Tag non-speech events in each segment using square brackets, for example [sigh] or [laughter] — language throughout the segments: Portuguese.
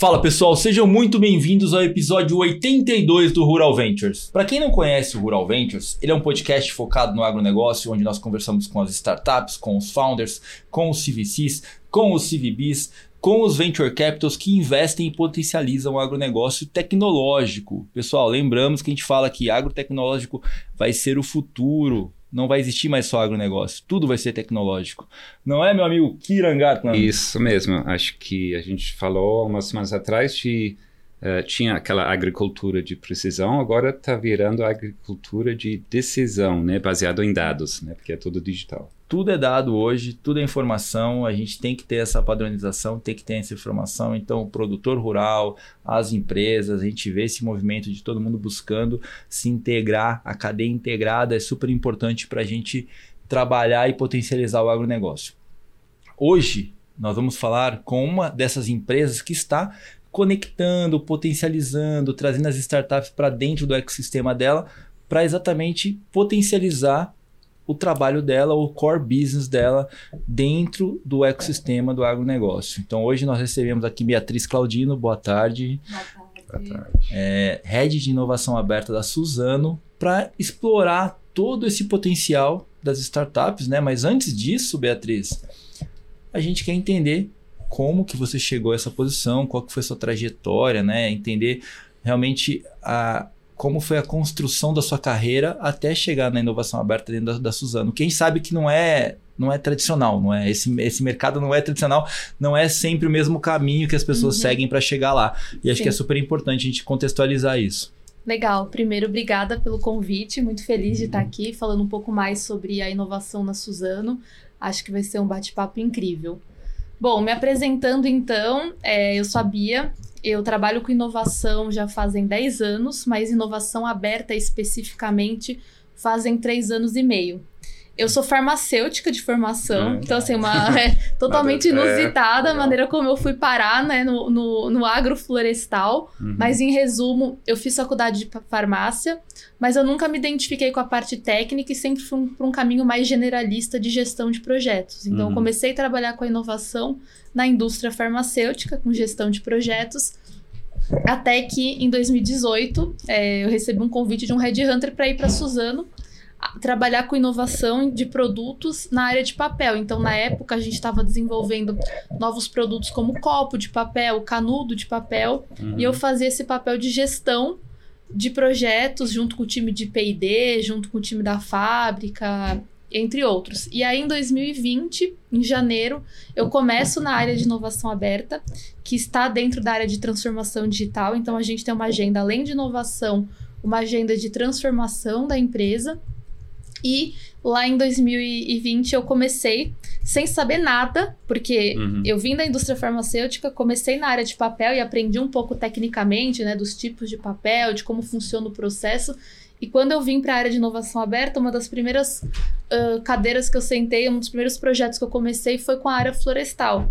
Fala pessoal, sejam muito bem-vindos ao episódio 82 do Rural Ventures. Para quem não conhece o Rural Ventures, ele é um podcast focado no agronegócio, onde nós conversamos com as startups, com os founders, com os CVCs, com os CVBs, com os venture capitals que investem e potencializam o agronegócio tecnológico. Pessoal, lembramos que a gente fala que agrotecnológico vai ser o futuro não vai existir mais só agronegócio, tudo vai ser tecnológico. Não é, meu amigo Kirangatna? Isso mesmo. Acho que a gente falou umas semanas atrás de uh, tinha aquela agricultura de precisão, agora está virando agricultura de decisão, né, baseado em dados, né, porque é tudo digital tudo é dado hoje, tudo é informação, a gente tem que ter essa padronização, tem que ter essa informação. Então, o produtor rural, as empresas, a gente vê esse movimento de todo mundo buscando se integrar, a cadeia integrada é super importante para a gente trabalhar e potencializar o agronegócio. Hoje, nós vamos falar com uma dessas empresas que está conectando, potencializando, trazendo as startups para dentro do ecossistema dela, para exatamente potencializar o trabalho dela, o core business dela dentro do ecossistema do agronegócio. Então hoje nós recebemos aqui Beatriz Claudino, boa tarde. Boa tarde. É, Head de Inovação Aberta da Suzano, para explorar todo esse potencial das startups, né? Mas antes disso, Beatriz, a gente quer entender como que você chegou a essa posição, qual que foi a sua trajetória, né? Entender realmente a, como foi a construção da sua carreira até chegar na inovação aberta dentro da, da Suzano. Quem sabe que não é não é tradicional, não é esse, esse mercado não é tradicional, não é sempre o mesmo caminho que as pessoas uhum. seguem para chegar lá. E acho Sim. que é super importante a gente contextualizar isso. Legal. Primeiro, obrigada pelo convite. Muito feliz de estar aqui falando um pouco mais sobre a inovação na Suzano. Acho que vai ser um bate-papo incrível. Bom, me apresentando então, é, eu sou a Bia, eu trabalho com inovação já fazem 10 anos, mas inovação aberta especificamente fazem 3 anos e meio. Eu sou farmacêutica de formação, hum. então, assim, uma [laughs] é, totalmente é, inusitada é, a maneira como eu fui parar né, no, no, no agroflorestal. Uhum. Mas, em resumo, eu fiz faculdade de farmácia, mas eu nunca me identifiquei com a parte técnica e sempre fui para um caminho mais generalista de gestão de projetos. Então, uhum. eu comecei a trabalhar com a inovação na indústria farmacêutica, com gestão de projetos. Até que em 2018 é, eu recebi um convite de um headhunter para ir para Suzano trabalhar com inovação de produtos na área de papel. Então, na época, a gente estava desenvolvendo novos produtos como copo de papel, canudo de papel, uhum. e eu fazia esse papel de gestão de projetos junto com o time de P&D, junto com o time da fábrica, entre outros. E aí, em 2020, em janeiro, eu começo na área de inovação aberta, que está dentro da área de transformação digital. Então, a gente tem uma agenda, além de inovação, uma agenda de transformação da empresa. E lá em 2020 eu comecei sem saber nada, porque uhum. eu vim da indústria farmacêutica, comecei na área de papel e aprendi um pouco tecnicamente, né, dos tipos de papel, de como funciona o processo. E quando eu vim para a área de inovação aberta, uma das primeiras uh, cadeiras que eu sentei, um dos primeiros projetos que eu comecei foi com a área florestal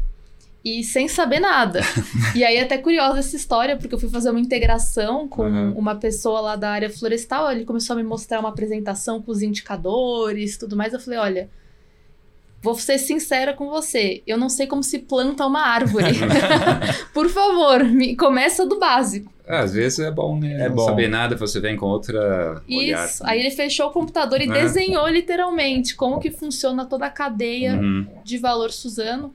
e sem saber nada. [laughs] e aí é até curiosa essa história, porque eu fui fazer uma integração com uhum. uma pessoa lá da área florestal, ele começou a me mostrar uma apresentação com os indicadores, tudo mais, eu falei, olha, vou ser sincera com você, eu não sei como se planta uma árvore. [laughs] [laughs] Por favor, me começa do básico. Ah, às vezes é bom, né? É não bom. saber nada, você vem com outra Isso. Olhar, né? Aí ele fechou o computador e é. desenhou literalmente como que funciona toda a cadeia uhum. de valor Suzano.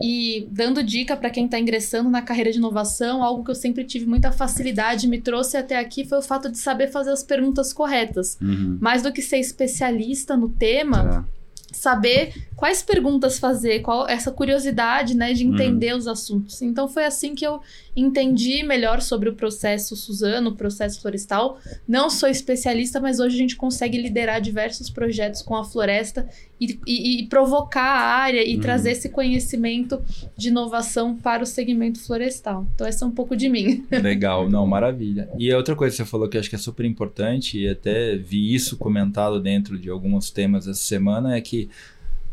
E dando dica para quem está ingressando na carreira de inovação, algo que eu sempre tive muita facilidade, me trouxe até aqui foi o fato de saber fazer as perguntas corretas. Uhum. Mais do que ser especialista no tema, é saber quais perguntas fazer, qual essa curiosidade, né, de entender uhum. os assuntos. Então foi assim que eu entendi melhor sobre o processo Suzano, o processo florestal. Não sou especialista, mas hoje a gente consegue liderar diversos projetos com a floresta e, e, e provocar a área e uhum. trazer esse conhecimento de inovação para o segmento florestal. Então essa é um pouco de mim. [laughs] Legal, não, maravilha. E outra coisa que você falou que eu acho que é super importante e até vi isso comentado dentro de alguns temas essa semana é que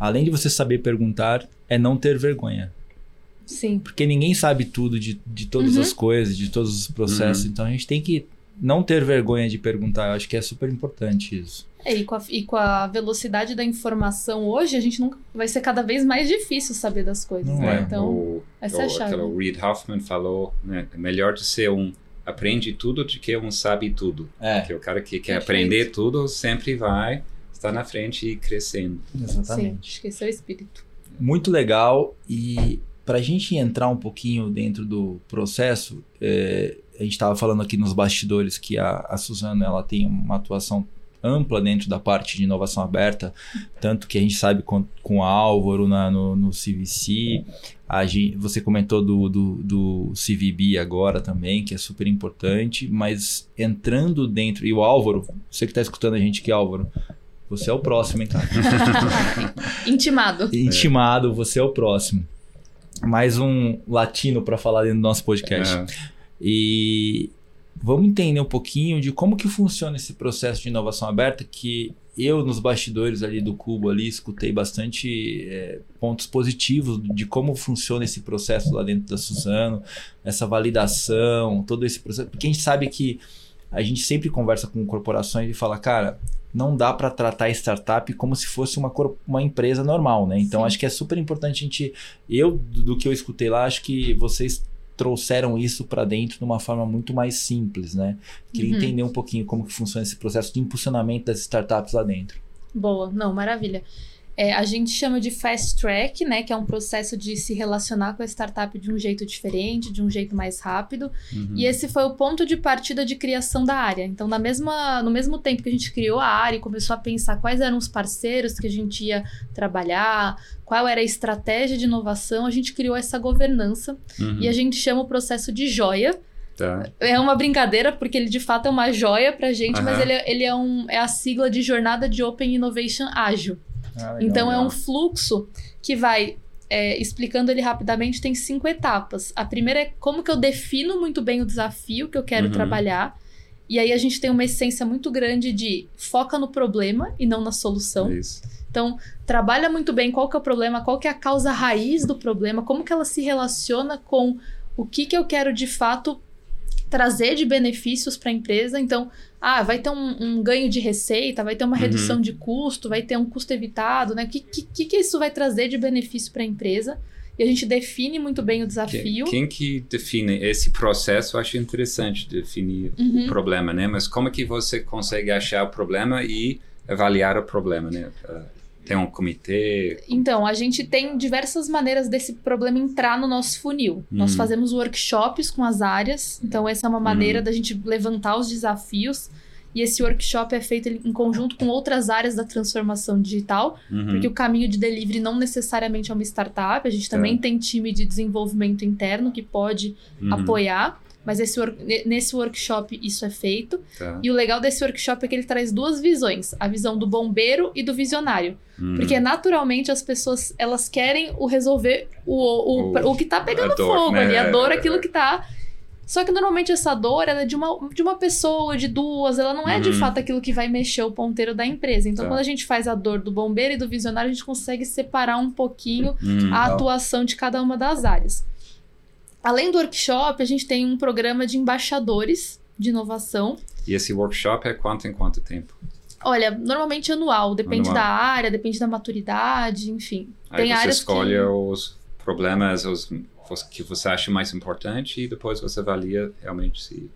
além de você saber perguntar, é não ter vergonha. Sim. Porque ninguém sabe tudo de, de todas uhum. as coisas, de todos os processos. Uhum. Então a gente tem que não ter vergonha de perguntar, eu acho que é super importante isso. É, e, com a, e com a velocidade da informação hoje, a gente nunca vai ser cada vez mais difícil saber das coisas, Não né? é. Então, o, essa é a o, chave. aquele Reid Hoffman falou, né, é melhor de ser um aprende tudo do que um sabe tudo. É, Porque o cara que quer Perfeito. aprender tudo sempre vai estar na frente e crescendo. sim, exatamente. acho que esse é o espírito. Muito legal. E para a gente entrar um pouquinho dentro do processo, é, a gente estava falando aqui nos bastidores que a, a Suzana ela tem uma atuação ampla dentro da parte de inovação aberta, tanto que a gente sabe com, com o Álvaro na, no, no CVC, a gente, você comentou do, do, do CVB agora também, que é super importante, mas entrando dentro, e o Álvaro, você que está escutando a gente aqui, Álvaro, você é o próximo, hein, cara? [laughs] Intimado. Intimado, você é o próximo. Mais um latino para falar dentro do nosso podcast. É, E vamos entender um pouquinho de como que funciona esse processo de inovação aberta que eu nos bastidores ali do Cubo ali escutei bastante é, pontos positivos de como funciona esse processo lá dentro da Suzano, essa validação, todo esse processo, porque a gente sabe que a gente sempre conversa com corporações e fala, cara, não dá para tratar startup como se fosse uma, uma empresa normal, né? Então Sim. acho que é super importante a gente, eu do do que eu escutei lá, acho que vocês trouxeram isso para dentro de uma forma muito mais simples, né? Queria Uhum. entender um pouquinho como que funciona esse processo de impulsionamento das startups lá dentro. Boa, não, maravilha. É, a gente chama de fast track, né? Que é um processo de se relacionar com a startup de um jeito diferente, de um jeito mais rápido. uhum. E esse foi o ponto de partida de criação da área. Então, na mesma, no mesmo tempo que a gente criou a área e começou a pensar quais eram os parceiros que a gente ia trabalhar, qual era a estratégia de inovação, a gente criou essa governança Uhum. e a gente chama o processo de joia. Tá. É uma brincadeira, porque ele de fato é uma joia pra gente, mas Aham. ele, é- ele é, um, é a sigla de Jornada de Open Innovation Ágil. Então é um fluxo que vai é, explicando ele rapidamente, tem cinco etapas. A primeira é como que eu defino muito bem o desafio que eu quero Uhum. trabalhar. E aí a gente tem uma essência muito grande de foca no problema e não na solução. Isso. Então, trabalha muito bem qual que é o problema, qual que é a causa raiz do problema, como que ela se relaciona com o que que eu quero de fato trazer de benefícios para a empresa. Então, ah, vai ter um, um ganho de receita, vai ter uma Uhum. redução de custo, vai ter um custo evitado, né? O que, que, que isso vai trazer de benefício para a empresa? E a gente define muito bem o desafio. quem que define esse processo? Eu acho interessante definir Uhum. o problema, né? Mas como é que você consegue achar o problema e avaliar o problema, né? Tem um comitê. Então, a gente tem diversas maneiras desse problema entrar no nosso funil. Nós Uhum. fazemos workshops com as áreas, então essa é uma maneira da gente levantar os desafios. E esse workshop é feito em conjunto com outras áreas da transformação digital, Uhum. porque o caminho de delivery não necessariamente é uma startup, a gente também tem time de desenvolvimento interno que pode Uhum. apoiar, mas esse, nesse workshop isso é feito. Tá. E o legal desse workshop é que ele traz duas visões, a visão do bombeiro e do visionário. Uhum. Porque naturalmente as pessoas elas querem o resolver o, o, O- o, que tá pegando dor, fogo né? ali, a dor, É, aquilo é. que tá. Só que normalmente essa dor ela é de uma, de uma pessoa, de duas, ela não é de Uhum. fato aquilo que vai mexer o ponteiro da empresa. Então, Tá. quando a gente faz a dor do bombeiro e do visionário, a gente consegue separar um pouquinho Uhum. a Legal. atuação de cada uma das áreas. Além do workshop, a gente tem um programa de embaixadores de inovação. E esse workshop é quanto em quanto tempo? Olha, normalmente anual, depende Anual. da área, depende da maturidade, enfim. Aí tem você escolhe que... os problemas os, os que você acha mais importante e depois você avalia realmente se.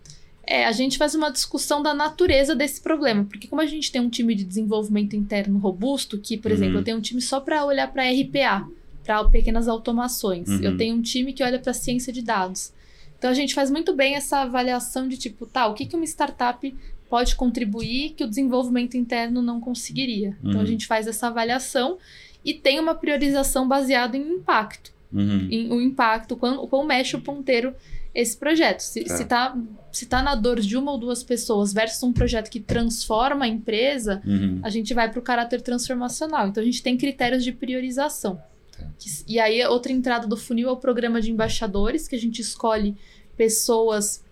É, a gente faz uma discussão da natureza desse problema, porque como a gente tem um time de desenvolvimento interno robusto, que, por Uhum. exemplo, eu tenho um time só para olhar para RPA, para pequenas automações. Uhum. Eu tenho um time que olha para ciência de dados. Então a gente faz muito bem essa avaliação de tipo, tá, o que, que uma startup pode contribuir que o desenvolvimento interno não conseguiria. Então a Uhum. gente faz essa avaliação e tem uma priorização baseada em impacto. Uhum. em- o impacto, quão, o quão mexe o ponteiro esse projeto. Se, Tá. se, tá, se tá na dor de uma ou duas pessoas versus um projeto que transforma a empresa, Uhum. a gente vai para o caráter transformacional. Então a gente tem critérios de priorização. Que- e aí, a outra entrada do funil é o programa de embaixadores, que a gente escolhe pessoas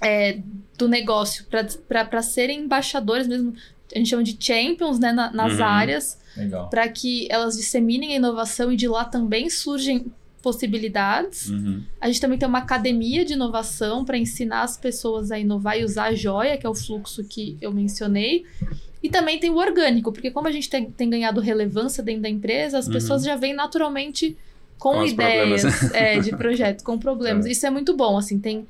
é, do negócio para serem embaixadores mesmo. A gente chama de champions né, na- nas Uhum. áreas para que elas disseminem a inovação e de lá também surgem possibilidades. Uhum. A gente também tem uma academia de inovação para ensinar as pessoas a inovar e usar a joia, que é o fluxo que eu mencionei. E também tem o orgânico, porque como a gente tem, tem ganhado relevância dentro da empresa, as Uhum. pessoas já vêm naturalmente com, Com ideias [laughs] é, de projeto, com problemas. É. Isso é muito bom, assim, tem...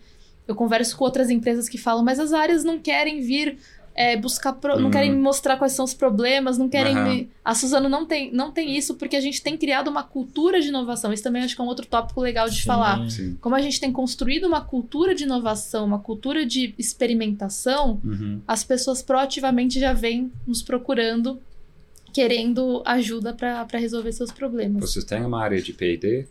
Eu converso com outras empresas que falam, mas as áreas não querem vir é, buscar, pro- não Uhum. querem me mostrar quais são os problemas, não querem Aham. me... A Suzano não tem, não tem isso, porque a gente tem criado uma cultura de inovação. Isso também acho que é um outro tópico legal de Sim. falar. Sim. Como a gente tem construído uma cultura de inovação, uma cultura de experimentação, Uhum. as pessoas proativamente já vêm nos procurando, querendo ajuda para resolver seus problemas. Vocês têm uma área de P&D?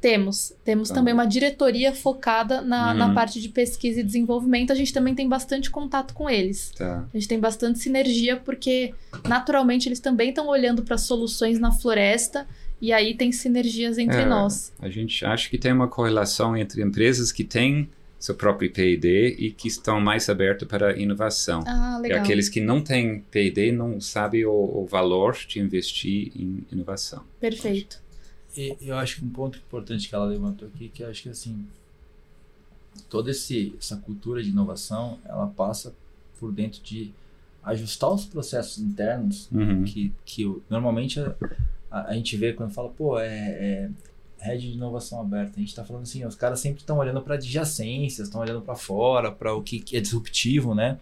Temos. Temos Tá. também uma diretoria focada na, na Uhum. parte de pesquisa e desenvolvimento. A gente também tem bastante contato com eles. Tá. A gente tem bastante sinergia, porque naturalmente eles também estão olhando para soluções na floresta. E aí tem sinergias entre É. nós. A gente acha que tem uma correlação entre empresas que têm seu próprio P&D e que estão mais abertas para inovação. Ah, E legal. aqueles que não têm P&D não sabem o, o valor de investir em inovação. Perfeito. E eu acho que um ponto importante que ela levantou aqui, que eu acho que assim, toda esse, essa cultura de inovação, ela passa por dentro de ajustar os processos internos Uhum. que, que o- normalmente a, a, a gente vê quando fala, pô, é, é rede de inovação aberta. A gente está falando assim, os caras sempre estão olhando para adjacências, estão olhando para fora, para o que, que é disruptivo, né?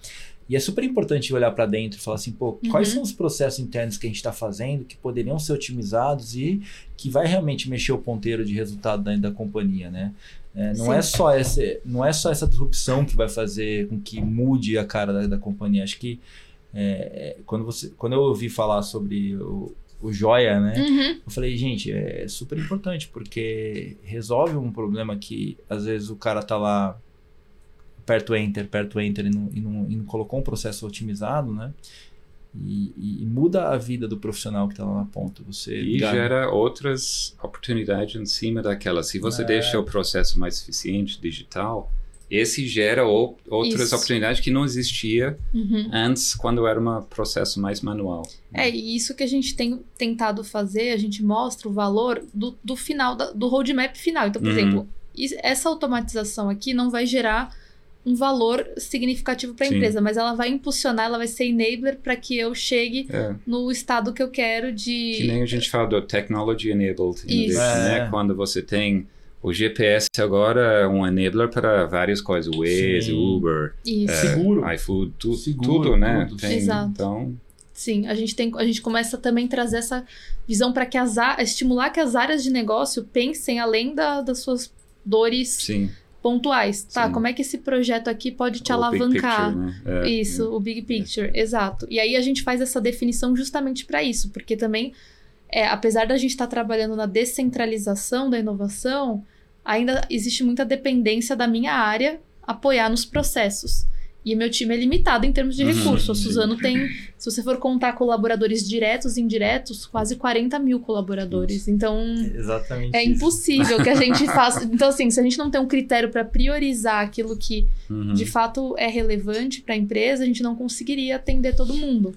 E é super importante olhar para dentro e falar assim, pô, quais Uhum. são os processos internos que a gente está fazendo que poderiam ser otimizados e que vai realmente mexer o ponteiro de resultado dentro da companhia, né? É, não, Sim. é só esse, não é só essa disrupção que vai fazer com que mude a cara da, da companhia. Acho que é, é, quando, você, quando eu ouvi falar sobre o, o Joia, né? Uhum. Eu falei, gente, é super importante, porque resolve um problema que às vezes o cara tá lá perto enter, perto enter e não, e não, e não colocou um processo otimizado, né? E, e- muda a vida do profissional que tá lá na ponta. Você E ganha. gera outras oportunidades em cima daquela. Se você É. deixa o processo mais eficiente, digital, esse gera ou- outras Isso. oportunidades que não existia Uhum. antes, quando era um processo mais manual. É, e isso que a gente tem tentado fazer, a gente mostra o valor do, do final, da- do roadmap final. Então, por Uhum. exemplo, essa automatização aqui não vai gerar um valor significativo para a empresa, mas ela vai impulsionar, ela vai ser enabler para que eu chegue É. no estado que eu quero de. Que nem a gente fala do Technology Enabled Innovation, É. né? Quando você tem o GPS agora é um enabler para várias coisas, Waze, Sim. Uber, Isso. é, Seguro. iFood, tu, Seguro, tudo, né? tudo. Tem, Exato. Então, Sim, a gente, tem, a gente começa também a trazer essa visão para que as estimular que as áreas de negócio pensem além da- das suas dores sim. Pontuais. Tá, Sim. como é que esse projeto aqui pode te o alavancar? picture, né? É, Isso, o big picture, exato. E aí a gente faz essa definição justamente para isso, porque também, é, apesar da gente estar trabalhando na descentralização da inovação, ainda existe muita dependência da minha área apoiar nos processos. E meu time é limitado em termos de Uhum, recurso. A sim. Suzano tem, se você for contar colaboradores diretos e indiretos, quase 40 mil colaboradores. Então, Exatamente. é isso. impossível que a gente [laughs] faça. Então, assim, se a gente não tem um critério para priorizar aquilo que Uhum. de fato é relevante para a empresa, a gente não conseguiria atender todo mundo.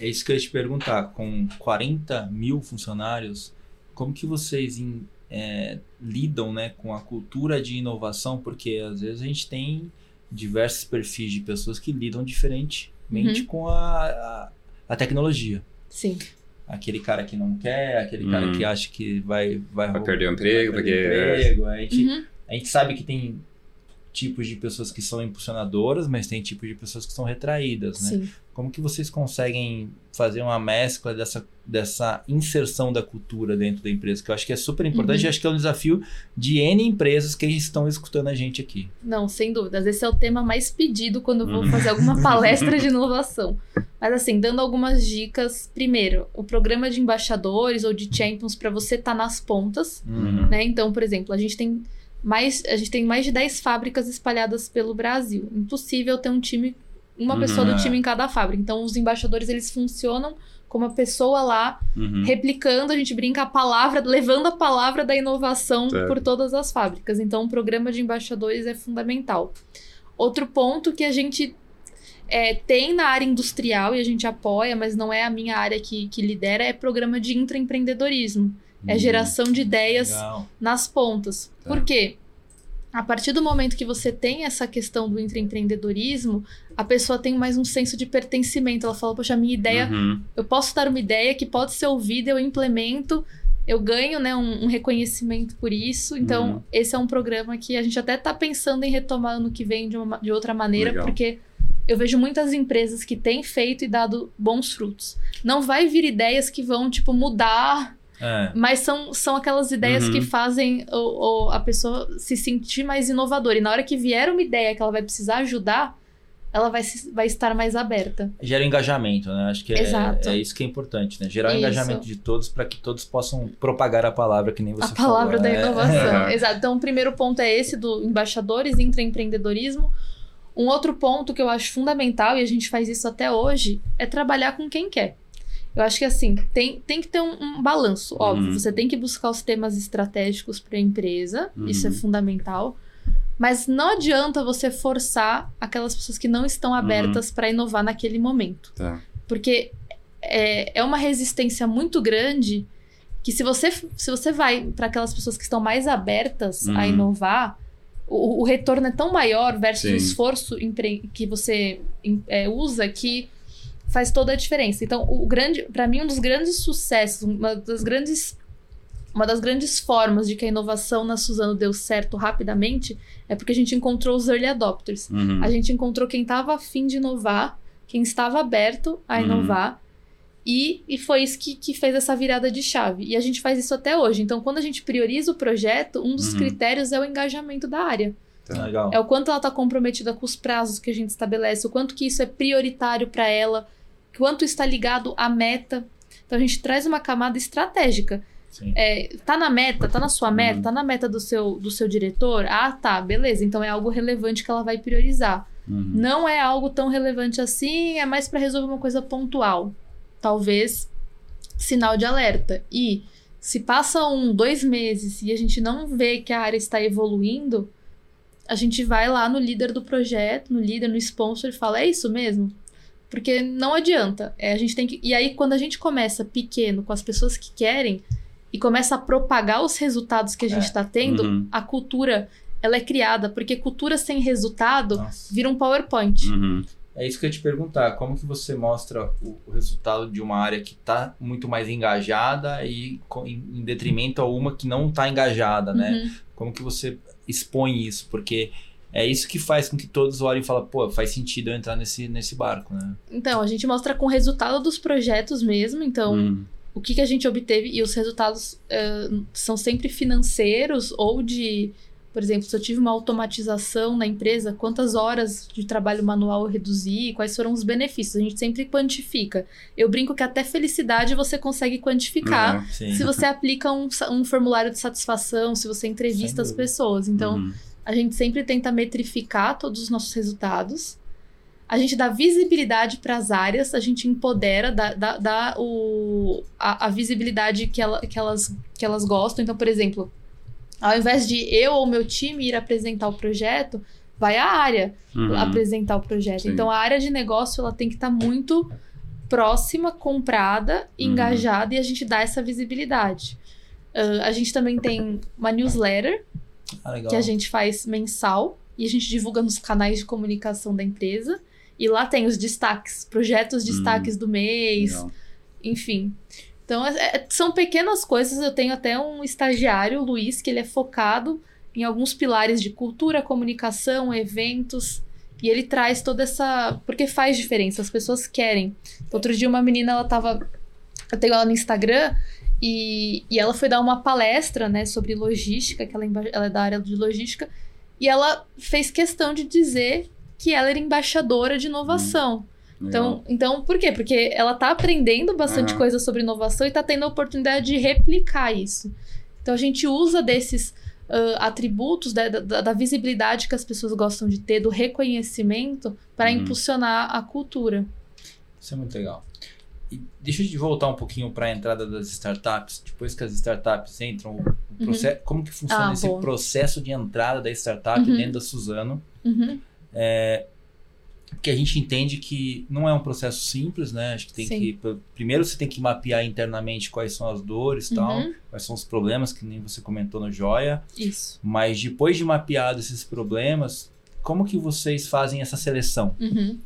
É isso que eu ia te perguntar. Com 40 mil funcionários, como que vocês em- é, lidam né, com a cultura de inovação? Porque às vezes a gente tem diversos perfis de pessoas que lidam diferentemente Uhum. com a, a, a tecnologia. Sim. Aquele cara que não quer, aquele cara Uhum. que acha que vai, vai, Vai perder o emprego, vai perder porque- o emprego. A gente, Uhum. a gente sabe que tem tipos de pessoas que são impulsionadoras, mas tem tipos de pessoas que são retraídas, né? Sim. Como que vocês conseguem fazer uma mescla dessa, dessa inserção da cultura dentro da empresa? Que eu acho que é super importante Uhum. e acho que é um desafio de N empresas que estão escutando a gente aqui. Não, sem dúvidas. Esse é o tema mais pedido quando eu vou Uhum. fazer alguma [laughs] palestra de inovação. Mas assim, dando algumas dicas. Primeiro, o programa de embaixadores ou de champions para você estar nas pontas, Uhum. né? Então, por exemplo, a gente tem mais, a gente tem mais de 10 fábricas espalhadas pelo Brasil. Impossível ter um time, uma Uhum. pessoa do É. time em cada fábrica. Então, os embaixadores eles funcionam como a pessoa lá Uhum. replicando, a gente brinca a palavra, levando a palavra da inovação Certo. por todas as fábricas. Então, o programa de embaixadores é fundamental. Outro ponto que a gente é, tem na área industrial e a gente apoia, mas não é a minha área que, que lidera, é programa de intraempreendedorismo. É geração de ideias Legal. nas pontas. Tá. Por quê? A partir do momento que você tem essa questão do intraempreendedorismo, a pessoa tem mais um senso de pertencimento. Ela fala, poxa, a minha ideia, Uhum. eu posso dar uma ideia que pode ser ouvida, eu implemento, eu ganho né, um, um reconhecimento por isso. Então, Uhum. esse é um programa que a gente até está pensando em retomar ano que vem de, uma, de outra maneira, Legal. porque eu vejo muitas empresas que têm feito e dado bons frutos. Não vai vir ideias que vão, tipo, mudar É. mas são, são aquelas ideias Uhum. que fazem o, o- a pessoa se sentir mais inovadora. E na hora que vier uma ideia que ela vai precisar ajudar, ela vai, se- vai estar mais aberta. Gera engajamento, né? Acho que é, Exato. é isso que é importante, né? Gerar o engajamento de todos para que todos possam propagar a palavra que nem você a palavra falou. da É. inovação. É. [laughs] Exato. Então, o primeiro ponto é esse do embaixadores, intraempreendedorismo. Um outro ponto que eu acho fundamental, e a gente faz isso até hoje, é trabalhar com quem quer. Eu acho que assim, tem, tem que ter um, um balanço, óbvio. Uhum. Você tem que buscar os temas estratégicos para a empresa, isso é Uhum. fundamental. Mas não adianta você forçar aquelas pessoas que não estão abertas para inovar naquele momento. Tá. Porque é, é uma resistência muito grande que se você, se você vai para aquelas pessoas que estão mais abertas a Uhum. inovar, o, o retorno é tão maior versus Sim. o esforço que você é, usa que faz toda a diferença. Então, o grande, para mim, um dos grandes sucessos, uma das grandes uma das grandes formas de que a inovação na Suzano deu certo rapidamente é porque a gente encontrou os early adopters. Uhum. A gente encontrou quem estava afim de inovar, quem estava aberto a Uhum. inovar. E, e foi isso que, que fez essa virada de chave. E a gente faz isso até hoje. Então, quando a gente prioriza o projeto, um dos Uhum. critérios é o engajamento da área. Tá. Legal. É o quanto ela está comprometida com os prazos que a gente estabelece, o quanto que isso é prioritário para ela, quanto está ligado à meta. Então, a gente traz uma camada estratégica. Sim. É, tá na meta, tá na sua meta, Uhum. tá na meta do seu, do seu diretor? Ah, tá, beleza. Então é algo relevante que ela vai priorizar. Uhum. Não é algo tão relevante assim, é mais para resolver uma coisa pontual. Talvez sinal de alerta. E se passa um, dois meses e a gente não vê que a área está evoluindo, a gente vai lá no líder do projeto, no líder, no sponsor e fala: é isso mesmo? Porque não adianta. É, a gente tem que. E aí, quando a gente começa pequeno com as pessoas que querem e começa a propagar os resultados que a gente É. está tendo, Uhum. a cultura ela é criada. Porque cultura sem resultado Nossa. vira um PowerPoint. Uhum. É isso que eu ia te perguntar. Como que você mostra o, o resultado de uma área que está muito mais engajada e em, em detrimento a uma que não está engajada, né? Uhum. Como que você expõe isso? Porque é isso que faz com que todos olhem e falem, pô, faz sentido eu entrar nesse, nesse barco, né? Então, a gente mostra com o resultado dos projetos mesmo. Então, Uhum. o que, que a gente obteve e os resultados eh, são sempre financeiros ou de, por exemplo, se eu tive uma automatização na empresa, quantas horas de trabalho manual eu reduzi, quais foram os benefícios. A gente sempre quantifica. Eu brinco que até felicidade você consegue quantificar. Sim. Se você aplica um, um formulário de satisfação, se você entrevista as pessoas. Então, Uhum. a gente sempre tenta metrificar todos os nossos resultados. A gente dá visibilidade para as áreas, a gente empodera, dá, dá, dá o, a, a visibilidade que, ela, que, elas, que elas gostam. Então, por exemplo, ao invés de eu ou meu time ir apresentar o projeto, vai a área Uhum. apresentar o projeto. Sim. Então, a área de negócio ela tem que estar muito próxima, comprada, Uhum. engajada e a gente dá essa visibilidade. Ah, a gente também tem uma newsletter Ah, que a gente faz mensal e a gente divulga nos canais de comunicação da empresa. E lá tem os destaques, projetos destaques do mês, Legal. enfim. Então, é- é- são pequenas coisas. Eu tenho até um estagiário, o Luiz, que ele é focado em alguns pilares de cultura, comunicação, eventos. E ele traz toda essa. Porque faz diferença, as pessoas querem. Outro dia, uma menina, ela tava. Eu tenho ela no Instagram. E, e ela foi dar uma palestra, né, sobre logística, que ela, é ela é da área de logística, e ela fez questão de dizer que ela era embaixadora de inovação. Então, então, por quê? Porque ela tá aprendendo bastante Aham. coisa sobre inovação e tá tendo a oportunidade de replicar isso. Então a gente usa desses ah, atributos da, da- da visibilidade que as pessoas gostam de ter, do reconhecimento, para Uhum. impulsionar a cultura. Isso é muito legal. E deixa eu voltar um pouquinho para a entrada das startups. Depois que as startups entram, processo, como que funciona Ah, esse boa. processo de entrada da startup Uhum. dentro da Suzano? Uhum. Que a gente entende que não é um processo simples, né? Acho que tem Sim. que. Primeiro você tem que mapear internamente quais são as dores e tal, Uhum. quais são os problemas, que nem você comentou no Joia. Isso. Mas depois de mapeado esses problemas, como que vocês fazem essa seleção? Uhum.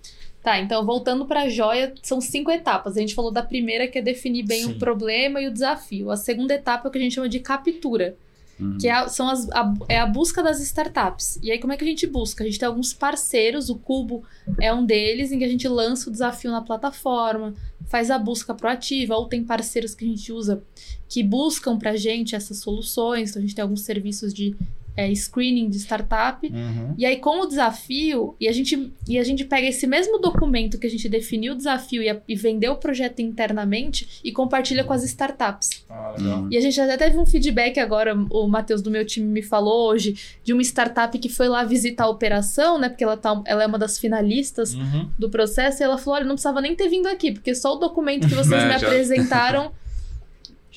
Tá, então voltando para a joia, são cinco etapas. A gente falou da primeira, que é definir bem Sim. o problema e o desafio. A segunda etapa é o que a gente chama de captura, Uhum. que é a, são as, a, é a busca das startups. E aí, como é que a gente busca? A gente tem alguns parceiros, o Cubo é um deles, em que a gente lança o desafio na plataforma, faz a busca proativa, ou tem parceiros que a gente usa que buscam pra gente essas soluções. Então, a gente tem alguns serviços de é, screening de startup. Uhum. E aí, com o desafio, e a gente, e a gente pega esse mesmo documento que a gente definiu o desafio e, a- e vendeu o projeto internamente e compartilha com as startups. Ah, legal. Uhum. E a gente até teve um feedback agora, o Matheus do meu time me falou hoje, de uma startup que foi lá visitar a operação, né? Porque ela, tá, ela é uma das finalistas Uhum. do processo, e ela falou: olha, não precisava nem ter vindo aqui, porque só o documento que vocês me apresentaram [laughs]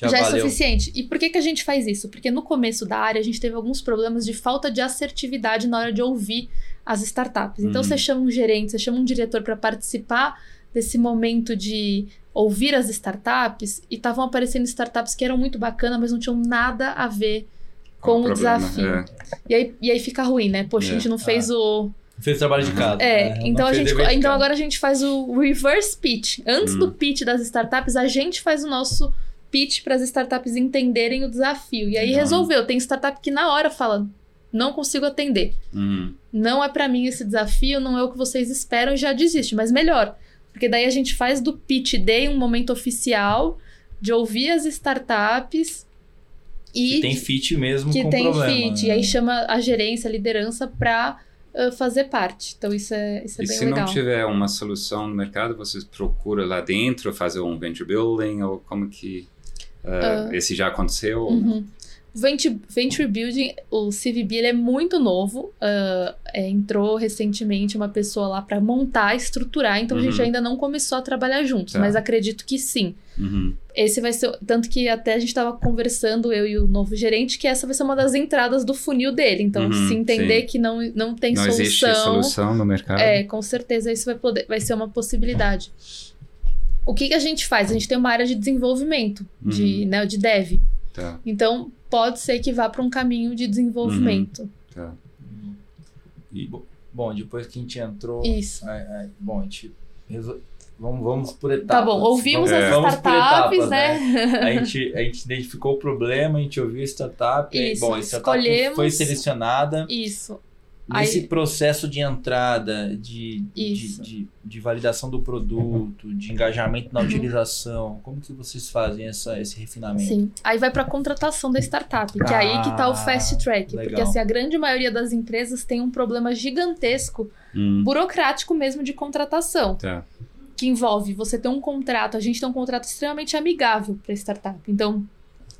Já, já, é suficiente. E por que, que a gente faz isso? Porque no começo da área a gente teve alguns problemas de falta de assertividade na hora de ouvir as startups. Então Hum. você chama um gerente, você chama um diretor para participar desse momento de ouvir as startups e estavam aparecendo startups que eram muito bacanas, mas não tinham nada a ver com o, problema, desafio. é. E, aí, e aí fica ruim, né? Poxa, a É. gente não fez o. Fez o trabalho de casa. É, né? então Não a fez gente. Então agora a gente faz o reverse pitch. Antes Hum. do pitch das startups, a gente faz o nosso pitch para as startups entenderem o desafio. E aí Legal. resolveu. Tem startup que na hora fala: não consigo atender. Uhum. Não é para mim esse desafio, não é o que vocês esperam e já desiste. Mas melhor, porque daí a gente faz do pitch day um momento oficial de ouvir as startups e Que tem fit mesmo que com tem problema. fit. né? E aí chama a gerência, a liderança pra uh, fazer parte. Então isso é, isso é E bem se legal. não tiver uma solução no mercado, vocês procuram lá dentro fazer um venture building ou como que uh, esse já aconteceu? Uhum. Venture, Venture Building, o CVB, ele é muito novo. uh, é, entrou recentemente uma pessoa lá para montar, estruturar. Então a gente Uhum. ainda não começou a trabalhar juntos, Tá. mas acredito que sim. Uhum. Esse vai ser. Tanto que até a gente estava conversando, eu e o novo gerente, que essa vai ser uma das entradas do funil dele. Então, Uhum, se entender sim. que não, não tem Não solução. existe solução no mercado? É, com certeza isso vai, poder, vai ser uma possibilidade. O que, que a gente faz? A gente tem uma área de desenvolvimento, de, né, de dev. Tá, Então, pode ser que vá para um caminho de desenvolvimento. tá. E, bo- bom, depois que a gente entrou. Isso. ai, ai, bom, a gente. resol- Vamos, vamos por etapas. Tá bom, ouvimos vamos, É. as vamos por startups, etapas, né? A gente, a gente identificou o problema, a gente ouviu a startup. Isso, bom, a startup escolhemos- foi selecionada. Isso. Nesse Aí- processo de entrada, de, de, de, de validação do produto, de engajamento na utilização, como que vocês fazem essa, esse refinamento? Sim. Aí vai para contratação da startup, que é aí que tá o Ah, fast track, porque legal. assim a grande maioria das empresas tem um problema gigantesco, Hum, burocrático mesmo de contratação. tá. que envolve você ter um contrato, a gente tem um contrato extremamente amigável para startup. Então,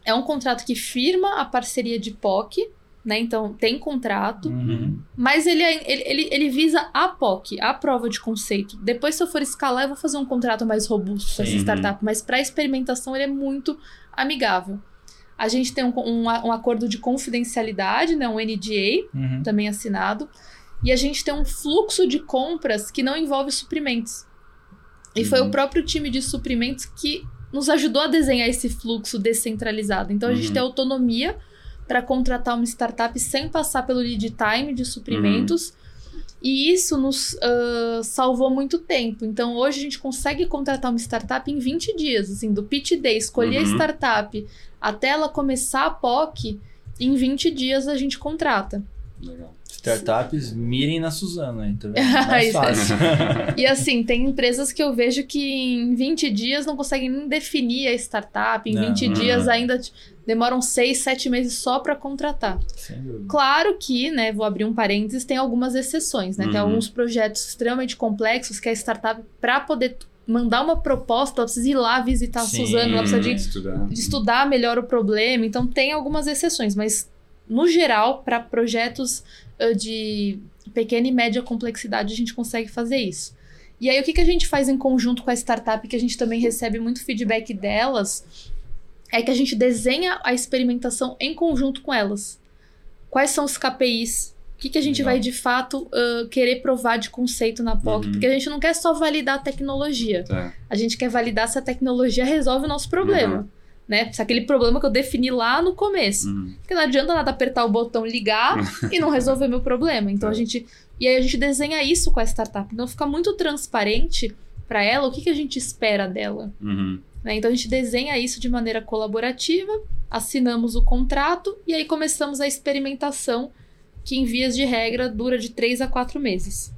é um contrato que firma a parceria de POC, né? Então, tem contrato, Uhum. mas ele, ele, ele, ele visa a POC, a prova de conceito. Depois, se eu for escalar, eu vou fazer um contrato mais robusto com essa startup, mas para experimentação ele é muito amigável. A gente tem um, um, um acordo de confidencialidade, né? Um NDA, Uhum. também assinado. E a gente tem um fluxo de compras que não envolve suprimentos. E foi Uhum. o próprio time de suprimentos que nos ajudou a desenhar esse fluxo descentralizado. Então a gente Uhum. tem autonomia para contratar uma startup sem passar pelo lead time de suprimentos. E isso nos ah, salvou muito tempo. Então hoje a gente consegue contratar uma startup em 20 dias, assim, do pitch day, escolher a Uhum. startup até ela começar a POC, em 20 dias a gente contrata. Legal. Startups, mirem na Suzana? Tá vendo? [laughs] Mais Isso aí. fácil. E assim, tem empresas que eu vejo que em 20 dias não conseguem nem definir a startup, em Não. 20 Uhum. dias ainda demoram 6, 7 meses só para contratar. Sem dúvida. Claro que, né, vou abrir um parênteses, tem algumas exceções, né? Tem Uhum. alguns projetos extremamente complexos que a startup, para poder mandar uma proposta, ela precisa ir lá visitar Sim. a Suzana, ela precisa de estudar. de estudar melhor o problema. Então, tem algumas exceções, mas no geral, para projetos ah, de pequena e média complexidade, a gente consegue fazer isso. E aí, o que, que a gente faz em conjunto com a startup, que a gente também recebe muito feedback delas, é que a gente desenha a experimentação em conjunto com elas. Quais são os KPIs que, que a gente Legal. vai de fato uh, querer provar de conceito na POC? Uhum. Porque a gente não quer só validar a tecnologia. Tá. A gente quer validar se a tecnologia resolve o nosso problema. Uhum. Né? Aquele problema que eu defini lá no começo. Uhum. Porque não adianta nada apertar o botão ligar [laughs] e não resolver meu problema. Então a É. gente. E aí a gente desenha isso com a startup. Então fica muito transparente para ela o que, que a gente espera dela. Uhum. né? Então a gente desenha isso de maneira colaborativa, assinamos o contrato e aí começamos a experimentação, que em vias de regra dura de três a quatro meses.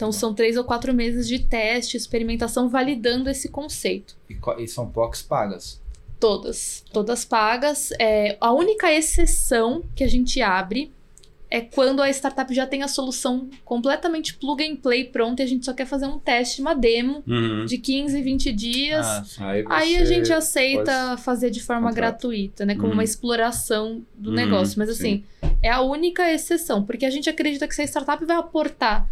Então são três ou quatro meses de teste, experimentação, validando esse conceito. E, e são POCs pagas. Todas. Todas pagas. É, a única exceção que a gente abre é quando a startup já tem a solução completamente plug and play pronta e a gente só quer fazer um teste, uma demo Uhum. de 15, 20 dias. Ah, sim. Aí, Aí a gente aceita fazer de forma contrato. gratuita, né? Como Uhum. uma exploração do Uhum, negócio. Mas assim, é a única exceção, porque a gente acredita que se a startup vai aportar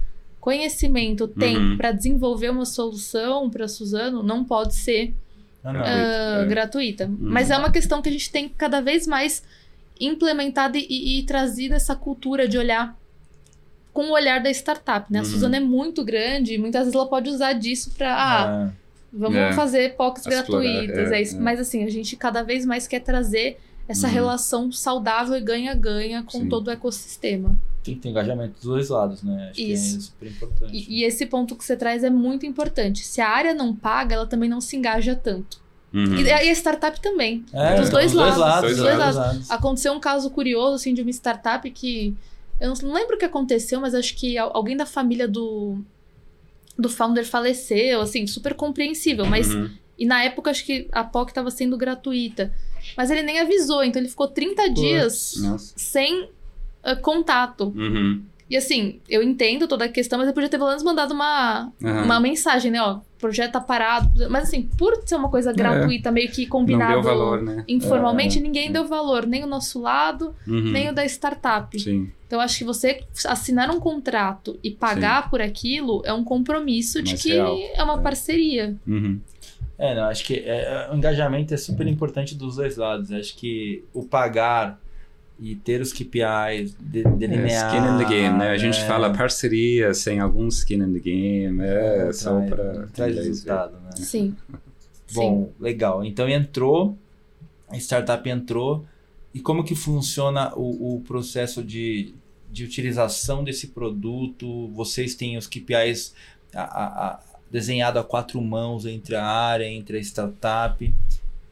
conhecimento, tempo Uhum. para desenvolver uma solução para Suzano, não pode ser Ah, não. Gratuito. ah, é. gratuita. Mas é uma questão que a gente tem cada vez mais implementado e, e, e trazido essa cultura de olhar com o olhar da startup, né? A Uhum. Suzano é muito grande e muitas vezes ela pode usar disso para ah, Ah, Vamos É. fazer POCs Explorar, gratuitas, é, é, isso. é. Mas assim, a gente cada vez mais quer trazer essa Uhum. relação saudável e ganha-ganha com Sim. todo o ecossistema. Tem que ter engajamento dos dois lados, né? Acho Isso. que é super importante. E, e esse ponto que você traz é muito importante. Se a área não paga, ela também não se engaja tanto. Uhum. E, e a startup também. É, dos então, dois dos dois lados, lados. dos dos dois dois lados. lados. Aconteceu um caso curioso, assim, de uma startup que. Eu não lembro o que aconteceu, mas acho que al- alguém da família do. Do founder faleceu, assim, super compreensível. Mas Uhum. E na época, acho que a POC estava sendo gratuita. Mas ele nem avisou, então ele ficou 30 dias Nossa. sem ah, contato. Uhum. E assim, eu entendo toda a questão, mas ele podia ter pelo menos mandado uma, Aham. uma mensagem, né? Ó, o projeto tá parado. Mas assim, por ser uma coisa gratuita, meio que Não combinado deu valor, né? informalmente, É. ninguém deu valor, nem o nosso lado, Uhum. nem o da startup. Sim. Então, acho que você assinar um contrato e pagar por aquilo é um compromisso de Mais que real. é uma É. parceria. Uhum. É, não, acho que é, o engajamento é super importante dos dois lados. Acho que o pagar e ter os KPIs de, É, delinear. skin in the game, né? A gente é, fala parceria sem algum skin in the game, é, só traz- para Traz resultado, né? Sim. Bom, legal. Então entrou, a startup entrou. E como que funciona o, o processo de, de utilização desse produto? Vocês têm os KPIs a, a, a, desenhado a quatro mãos entre a área, entre a startup.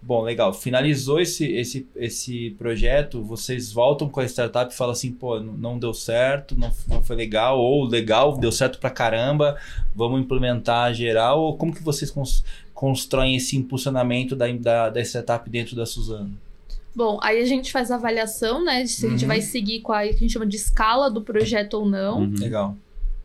Bom, legal. Finalizou esse, esse, esse projeto, vocês voltam com a startup e falam assim, pô, não deu certo, não, não foi legal, ou legal, deu certo pra caramba, vamos implementar geral, ou como que vocês cons- constroem esse impulsionamento da, da, da startup dentro da Suzano? Bom, aí a gente faz a avaliação, né? Se a gente Uhum. vai seguir com a que a gente chama de escala do projeto ou não. Uhum. Legal.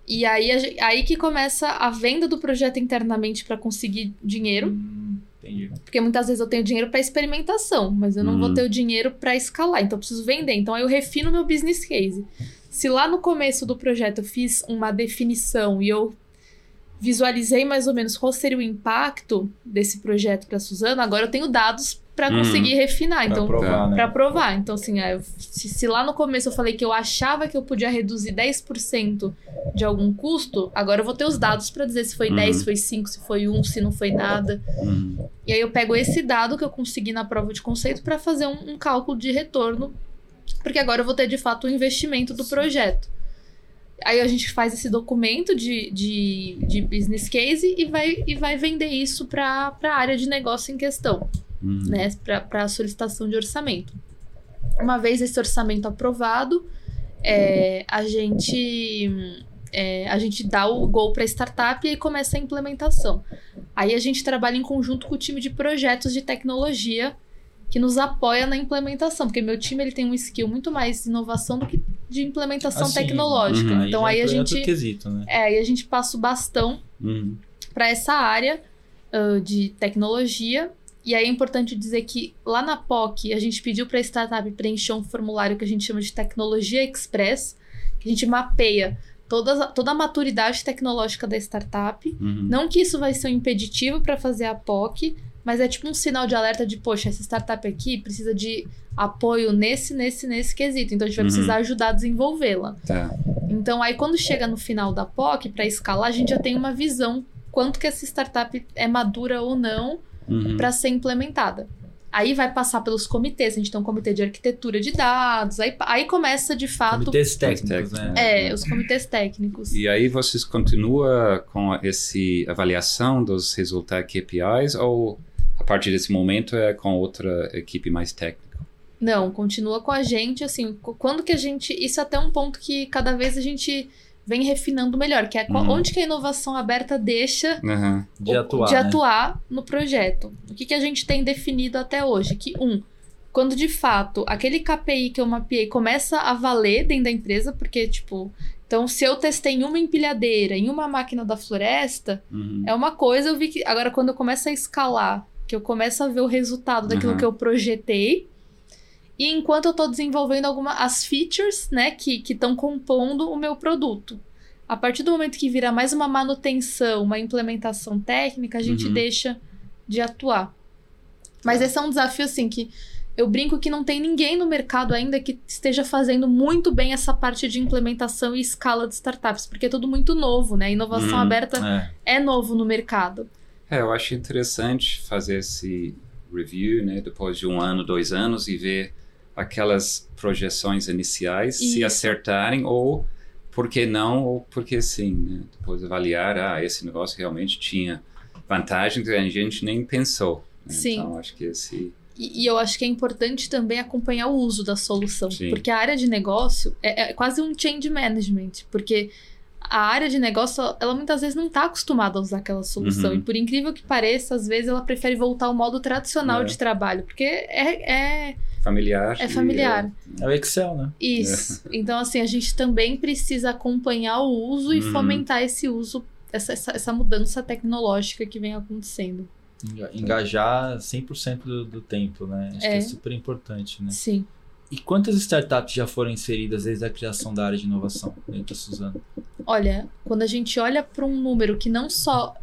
E aí, a aí que começa a venda do projeto internamente para conseguir dinheiro. Hum, entendi. Porque muitas vezes eu tenho dinheiro para experimentação, mas eu não vou Uhum. ter o dinheiro para escalar. Então eu preciso vender. Então aí eu refino meu business case. Se lá no começo do projeto eu fiz uma definição e eu visualizei mais ou menos qual seria o impacto desse projeto para Suzano, agora eu tenho dados para Uhum. conseguir refinar. Pra Então provar, né? Pra provar. Então, assim, eu- se, se lá no começo eu falei que eu achava que eu podia reduzir 10% de algum custo, agora eu vou ter os dados pra dizer se foi Uhum. 10, se foi 5, se foi 1, se não foi nada. Uhum. E aí eu pego esse dado que eu consegui na prova de conceito pra fazer um, um cálculo de retorno, porque agora eu vou ter de fato o investimento do projeto. Aí a gente faz esse documento de, de, de business case e vai, e vai vender isso para a área de negócio em questão Uhum. né, para a solicitação de orçamento. Uma vez esse orçamento aprovado, é, a gente é, a gente dá o gol para a startup e aí começa a implementação. Aí a gente trabalha em conjunto com o time de projetos de tecnologia que nos apoia na implementação, porque meu time ele tem um skill muito mais de inovação do que de implementação Assim, tecnológica. uhum. Então já aí a gente quesito, né? é, aí a gente passa o bastão Uhum. para essa área ah, de tecnologia. E aí é importante dizer que lá na POC a gente pediu para a startup preencher um formulário que a gente chama de Tecnologia Express, que a gente mapeia toda, toda a maturidade tecnológica da startup. Uhum. Não que isso vai ser um impeditivo para fazer a POC, mas é tipo um sinal de alerta de, poxa, essa startup aqui precisa de apoio nesse, nesse, nesse quesito. Então a gente vai Uhum. precisar ajudar a desenvolvê-la. Tá. Então aí quando chega no final da POC, para escalar, a gente já tem uma visão quanto que essa startup é madura ou não Uhum. para ser implementada. Aí vai passar pelos comitês, a gente tem um comitê de arquitetura de dados, aí, aí começa de fato Comitês técnicos, né? é, os comitês técnicos. E aí vocês continuam com essa avaliação dos resultados KPIs ou a partir desse momento é com outra equipe mais técnica? Não, continua com a gente, assim, qu- quando que a gente. Isso é até um ponto que cada vez a gente vem refinando melhor, que é Uhum. onde que a inovação aberta deixa Aham. De o- atuar. de né? atuar no projeto. O que, que a gente tem definido até hoje? Que, um, quando de fato aquele KPI que eu mapeei começa a valer dentro da empresa, porque, tipo, então se eu testei em uma empilhadeira, em uma máquina da floresta, Uhum. é uma coisa, eu vi que. Agora, quando eu começo a escalar, que eu começo a ver o resultado daquilo Uhum. que eu projetei. E enquanto eu tô desenvolvendo alguma as features, né, que estão compondo o meu produto. A partir do momento que vira mais uma manutenção, uma implementação técnica, a gente Uhum. deixa de atuar. Mas esse é um desafio, assim, que eu brinco que não tem ninguém no mercado ainda que esteja fazendo muito bem essa parte de implementação e escala de startups, porque é tudo muito novo, né? Inovação Uhum. aberta É. é novo no mercado. É, eu acho interessante fazer esse review, né, depois de um ano, dois anos e ver aquelas projeções iniciais se acertarem ou por que não ou por que sim, né? Depois avaliar, ah, esse negócio realmente tinha vantagens que a gente nem pensou. né? Sim. Então, acho que esse... E, e eu acho que é importante também acompanhar o uso da solução. Sim. Porque a área de negócio é, é quase um change management. Porque a área de negócio, ela muitas vezes não está acostumada a usar aquela solução. Uhum. E por incrível que pareça, às vezes ela prefere voltar ao modo tradicional É. de trabalho. Porque é, é, familiar. é e, familiar. É o Excel, né? Isso. Então, assim, a gente também precisa acompanhar o uso e Uhum. fomentar esse uso, essa, essa, essa mudança tecnológica que vem acontecendo. Enga- Engajar 100% do, do tempo, né? Acho que É. é super importante, né? Sim. E quantas startups já foram inseridas desde a criação da área de inovação dentro da Suzano? Olha, quando a gente olha para um número que não só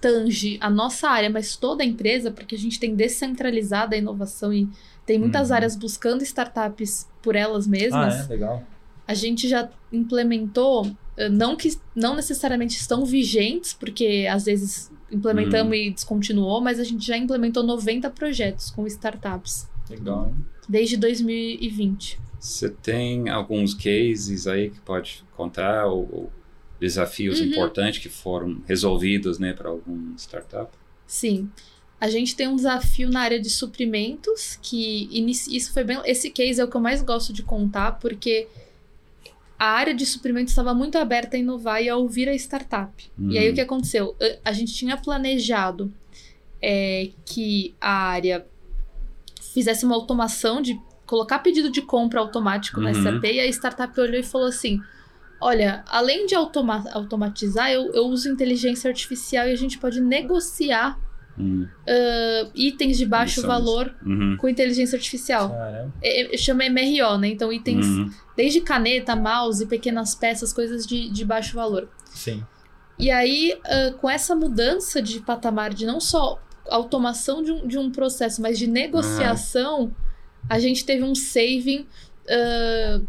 tange a nossa área, mas toda a empresa, porque a gente tem descentralizada a inovação e tem muitas Uhum. áreas buscando startups por elas Ah, mesmas, é? Legal. a gente já implementou, eh, não que não necessariamente estão vigentes, porque às vezes implementamos Uhum. e descontinuou, mas a gente já implementou 90 projetos com startups Legal, hein? Desde 2020. Você tem alguns cases aí que pode contar ou, ou desafios Uhum. importantes que foram resolvidos, né, para algum startup? Sim. A gente tem um desafio na área de suprimentos, que inici- isso foi bem. Esse case é o que eu mais gosto de contar, porque a área de suprimentos estava muito aberta a inovar e a ouvir a startup. E aí Uhum. o que aconteceu? A- A gente tinha planejado é, que a área fizesse uma automação de colocar pedido de compra automático na Uhum. SAP e a startup olhou e falou assim: Olha, além de automa- automatizar, eu, eu uso inteligência artificial e a gente pode negociar Hum, uh, itens de baixo valor uhum, com inteligência artificial. É, é- chama MRO, né? Então, itens uhum, desde caneta, mouse, pequenas peças, coisas de, de baixo valor. Sim. E aí, ah, com essa mudança de patamar de não só automação de um, de um processo, mas de negociação, a gente teve um saving ah,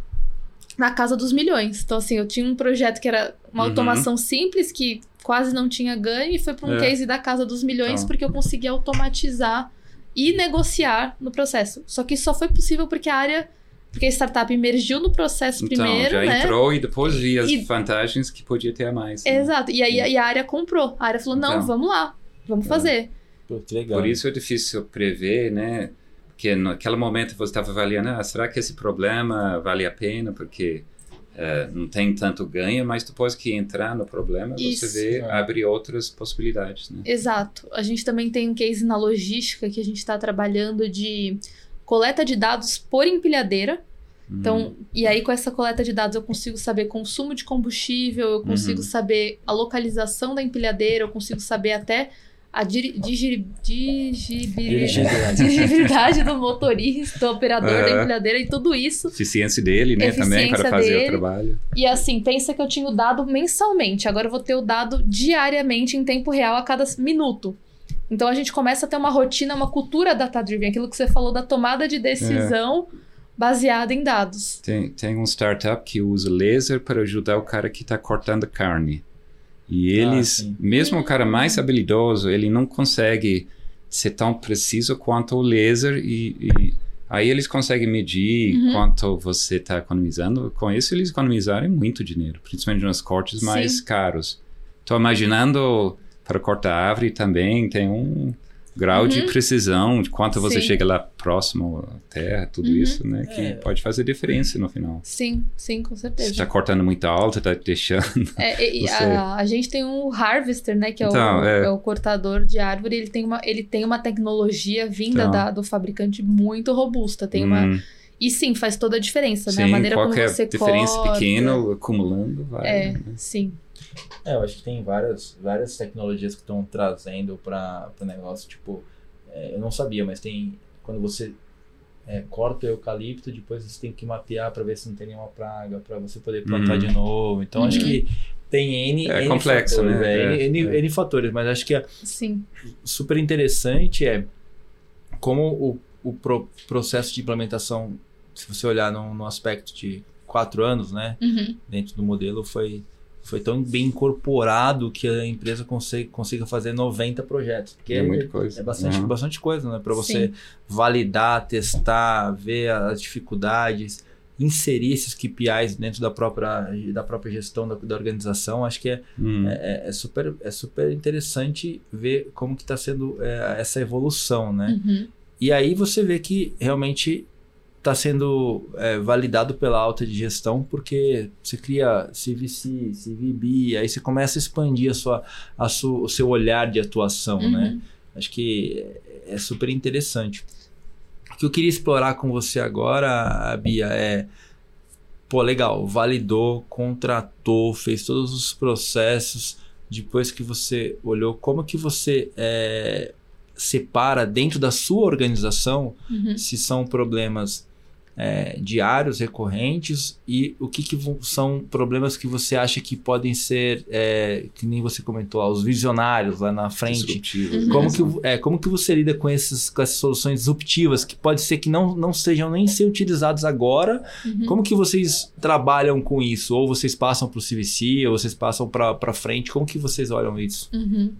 na casa dos milhões. Então, assim, eu tinha um projeto que era uma Uhum. automação simples, que quase não tinha ganho, e foi para um É. case da casa dos milhões, Então. porque eu consegui automatizar e negociar no processo. Só que isso só foi possível porque a área. Porque a startup emergiu no processo Então, primeiro, já né? entrou e depois via as E- vantagens que podia ter a mais. né? Exato. E aí e a área comprou. A área falou: não, Então. vamos lá, vamos É. fazer. Pô. Por isso é difícil prever, né? Porque naquele momento você estava avaliando, ah, será que esse problema vale a pena? Porque eh, não tem tanto ganho, mas depois que entrar no problema, Isso. você vê, É. abre outras possibilidades, né? Exato. A gente também tem um case na logística que a gente está trabalhando de coleta de dados por empilhadeira. Então, Uhum. e aí com essa coleta de dados eu consigo saber consumo de combustível, eu consigo Uhum. saber a localização da empilhadeira, eu consigo saber até a diri- digiri- digibili- Dirigibilidade. dirigibilidade do motorista, do operador da Aham. empilhadeira e tudo isso. Eficiência dele, né? também para Eficiência fazer dele. o trabalho. E assim, pensa que eu tinha o dado mensalmente, agora eu vou ter o dado diariamente em tempo real a cada minuto. Então a gente começa a ter uma rotina, uma cultura data-driven, aquilo que você falou da tomada de decisão é. baseada em dados. Tem, tem um startup que usa laser para ajudar o cara que está cortando carne. E eles, ah, mesmo o cara mais habilidoso, ele não consegue ser tão preciso quanto o laser e, e aí eles conseguem medir uhum. quanto você está economizando. Com isso, eles economizarem muito dinheiro, principalmente nos cortes mais Sim. caros. Estou imaginando para cortar árvore também tem um grau uhum. de precisão, de quanto você sim. chega lá próximo à terra, tudo uhum. isso, né? Que é. pode fazer diferença no final. Sim, sim, com certeza. Você está cortando muito alto, está deixando. [laughs] É, e, você... a, a, gente tem um harvester, né? Que é, então, o, é... é... o cortador de árvore. Ele tem uma, ele tem uma tecnologia vinda então... da, do fabricante muito robusta. Tem uma. Hum. E sim, faz toda a diferença, sim, né? A maneira como você diferença corta. pequena acumulando vai. É, né? sim. É, eu acho que tem várias, várias tecnologias que estão trazendo para o negócio. Tipo, é, eu não sabia, mas tem. Quando você é, corta o eucalipto, depois você tem que mapear para ver se não tem nenhuma praga, para você poder plantar uhum. de novo. Então, uhum. acho que tem N, é N complexo, fatores, né? É, N, N, é. N, fatores, mas acho que é Sim. super interessante é como o, o pro, processo de implementação, se você olhar no, no aspecto de quatro anos, né, uhum. dentro do modelo, foi foi tão bem incorporado que a empresa consiga, consiga fazer 90 projetos. Porque é muita coisa. É bastante, uhum. bastante coisa, né? Para você Sim. validar, testar, ver as dificuldades, inserir esses KPIs dentro da própria, da própria gestão da, da organização. Acho que é, uhum. é, é, super, é super interessante ver como que está sendo é, essa evolução, né? Uhum. E aí você vê que realmente está sendo é, validado pela alta de gestão porque você cria CVC, CVB, aí você começa a expandir a sua, a sua, o seu olhar de atuação, uhum. né? Acho que é, é super interessante. O que eu queria explorar com você agora, Bia, é pô, legal, validou, contratou, fez todos os processos. Depois que você olhou, como que você é, separa dentro da sua organização uhum. se são problemas é, diários, recorrentes, e o que, que são problemas que você acha que podem ser, é, que nem você comentou, os visionários lá na frente. Uhum. Como, que, é, como que você lida com, esses, com essas soluções disruptivas, que pode ser que não, não sejam nem ser utilizados agora? Uhum. Como que vocês trabalham com isso? Ou vocês passam para o CVC, ou vocês passam para frente? Como que vocês olham isso? Uhum.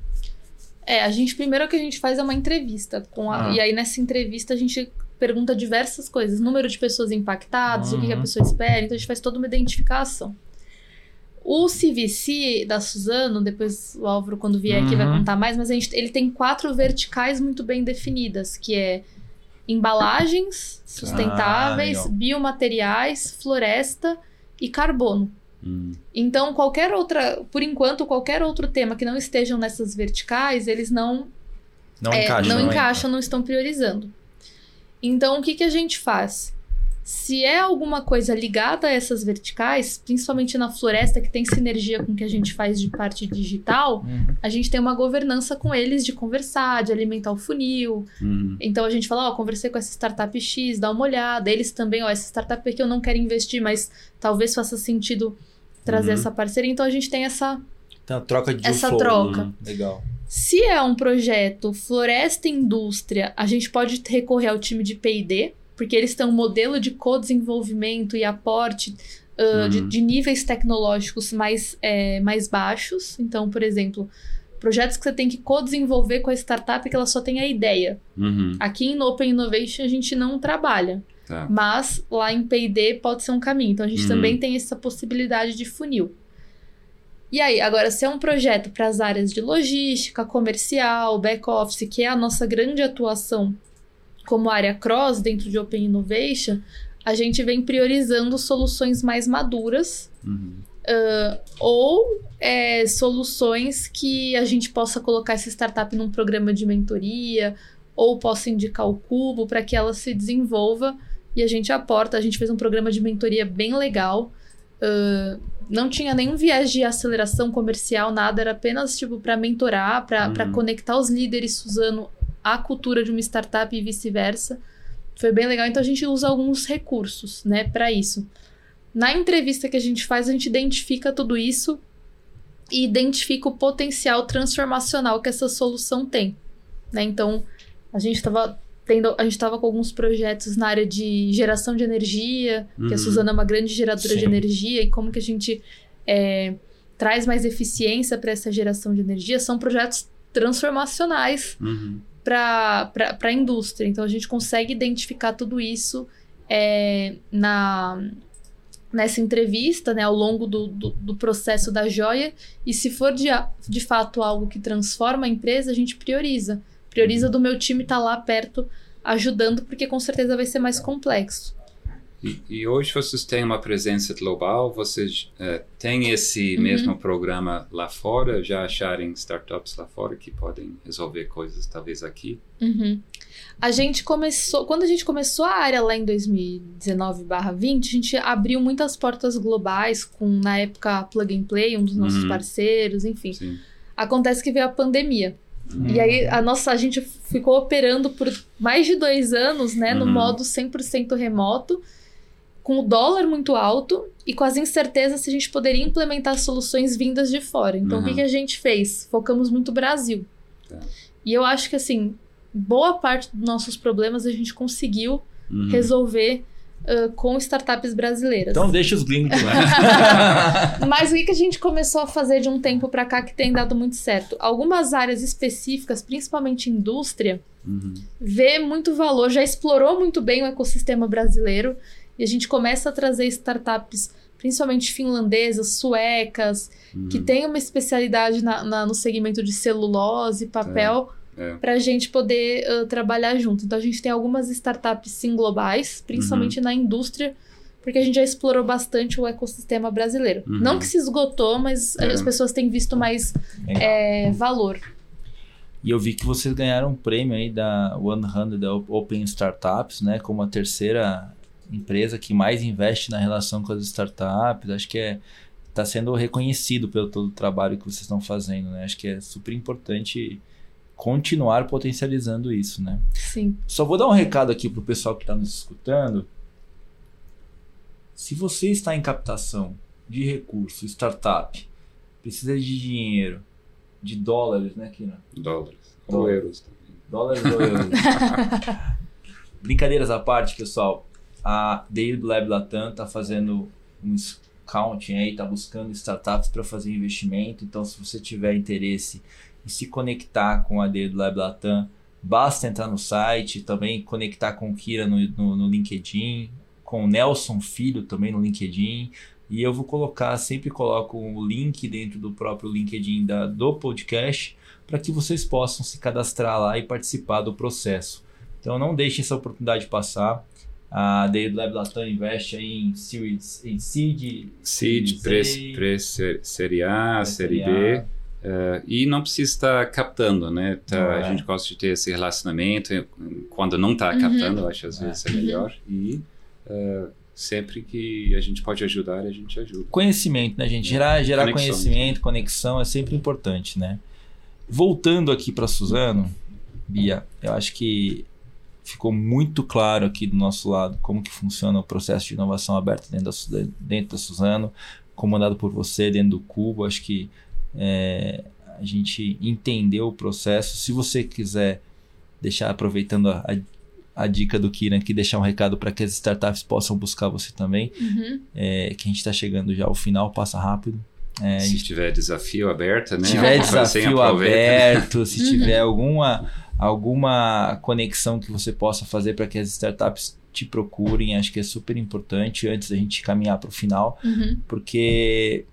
É, a gente primeiro o que a gente faz é uma entrevista com a, ah. e aí nessa entrevista a gente pergunta diversas coisas, número de pessoas impactadas, uhum. o que a uhum. pessoa espera, então a gente faz toda uma identificação. O CVC da Suzano, depois o Álvaro, quando vier aqui, vai uhum. contar mais, mas a gente, ele tem quatro verticais muito bem definidas, que é embalagens sustentáveis, ah, biomateriais, floresta e carbono. Hum. Então, qualquer outra, por enquanto, qualquer outro tema que não estejam nessas verticais, eles não não, é, encaixa, não, não encaixam, não estão priorizando. Então, o que, que a gente faz? Se é alguma coisa ligada a essas verticais, principalmente na floresta, que tem sinergia com o que a gente faz de parte digital, uhum. a gente tem uma governança com eles de conversar, de alimentar o funil. Uhum. Então a gente fala, ó, conversei com essa startup X, dá uma olhada. Eles também, ó, essa startup aqui eu não quero investir, mas talvez faça sentido trazer uhum. essa parceria. Então a gente tem essa. A troca de Essa troca. Uhum. Legal. Se é um projeto floresta e indústria, a gente pode recorrer ao time de P&D, porque eles têm um modelo de co-desenvolvimento e aporte uh, uhum. de, de, níveis tecnológicos mais, é, mais baixos. Então, por exemplo, projetos que você tem que co-desenvolver com a startup que ela só tem a ideia. Uhum. Aqui no Open Innovation a gente não trabalha. Tá. Mas lá em P&D pode ser um caminho. Então a gente uhum. também tem essa possibilidade de funil. E aí, agora, se é um projeto para as áreas de logística, comercial, back-office, que é a nossa grande atuação como área cross dentro de Open Innovation, a gente vem priorizando soluções mais maduras uhum. uh, ou é, soluções que a gente possa colocar essa startup num programa de mentoria ou possa indicar o cubo para que ela se desenvolva e a gente aporta. A gente fez um programa de mentoria bem legal. Uh, não tinha nenhum viés de aceleração comercial, nada, era apenas tipo para mentorar, para uhum. conectar os líderes usando a cultura de uma startup e vice-versa. Foi bem legal, então a gente usa alguns recursos, né, para isso. Na entrevista que a gente faz, a gente identifica tudo isso e identifica o potencial transformacional que essa solução tem. né? Então, a gente estava tendo, a gente estava com alguns projetos na área de geração de energia, uhum. que a uhum. Suzana é uma grande geradora Sim. de energia, e como que a gente é, traz mais eficiência para essa geração de energia, são projetos transformacionais uhum. para a indústria. Então, a gente consegue identificar tudo isso é, na nessa entrevista, né, ao longo do, do, do, processo da joia, e se for de, de fato algo que transforma a empresa, a gente prioriza. Prioriza do meu time estar tá lá perto ajudando, porque com certeza vai ser mais complexo. E, e, hoje vocês têm uma presença global, vocês uh, têm esse uhum. mesmo programa lá fora, já acharem startups lá fora que podem resolver coisas talvez aqui? Uhum. A gente começou, quando a gente começou a área lá em 2019/20, a gente abriu muitas portas globais com na época Plug and Play, um dos nossos uhum. parceiros, enfim. Sim. Acontece que veio a pandemia. Uhum. E aí a nossa a gente ficou operando por mais de dois anos, né, no uhum. modo 100% remoto com o dólar muito alto e com as incertezas se a gente poderia implementar soluções vindas de fora. Então, uhum. o que, que, a gente fez? Focamos muito no Brasil. Tá. E eu acho que, assim, boa parte dos nossos problemas a gente conseguiu uhum. resolver uh, com startups brasileiras. Então, deixa os gringos lá. [laughs] Mas o que, que a gente começou a fazer de um tempo para cá que tem dado muito certo? Algumas áreas específicas, principalmente indústria, uhum. vê muito valor, já explorou muito bem o ecossistema brasileiro e a gente começa a trazer startups, principalmente finlandesas, suecas, uhum. que têm uma especialidade na, na, no segmento de celulose, papel, é, é. para a gente poder uh, trabalhar junto. Então a gente tem algumas startups sim globais, principalmente uhum. na indústria, porque a gente já explorou bastante o ecossistema brasileiro. Uhum. Não que se esgotou, mas é. as pessoas têm visto mais é, valor. E eu vi que vocês ganharam um prêmio aí da 100 Open Startups, né? Como a terceira empresa que mais investe na relação com as startups. Acho que é está sendo reconhecido pelo todo o trabalho que vocês estão fazendo, né? Acho que é super importante continuar potencializando isso, né? Sim. Só vou dar um recado aqui para o pessoal que está nos escutando. Se você está em captação de recurso, startup, precisa de dinheiro, de dólares, né, Kina? Dólares. Ou euros também. Dólares ou euros. [laughs] Brincadeiras à parte, pessoal a Daily do Lab Latam está fazendo um scouting aí, está buscando startups para fazer investimento. Então, se você tiver interesse se conectar com a Daily do Lab Latam, basta entrar no site, também conectar com o Kira no, no, no LinkedIn, com o Nelson Filho também no LinkedIn. E eu vou colocar, sempre coloco o link dentro do próprio LinkedIn da, do podcast para que vocês possam se cadastrar lá e participar do processo. Então não deixem essa oportunidade passar. A Day Lab Latam investe em Series, em Seed, Seed, pré, Série A, Série B. Uh, e não precisa estar captando, né? Tá, A é. gente gosta de ter esse relacionamento. Quando não está uhum. captando, eu acho às vezes é, é melhor. E uh, sempre que a gente pode ajudar, a gente ajuda. Conhecimento, né, gente? Gerar, gerar conexão, conhecimento, conexão é sempre importante, né? Voltando aqui para Suzano, Bia, eu acho que ficou muito claro aqui do nosso lado como que funciona o processo de inovação aberta dentro da, dentro da Suzano, comandado por você dentro do Cubo. Acho que é, a gente entendeu o processo. Se você quiser deixar, aproveitando a, a, a dica do Kiran aqui, deixar um recado para que as startups possam buscar você também, uhum. é, que a gente está chegando já ao final, passa rápido. É, se gente... tiver desafio aberto, né? Se tiver desafio aberto, se uhum. tiver alguma alguma conexão que você possa fazer para que as startups te procurem, acho que é super importante antes da gente caminhar para o final, uhum. porque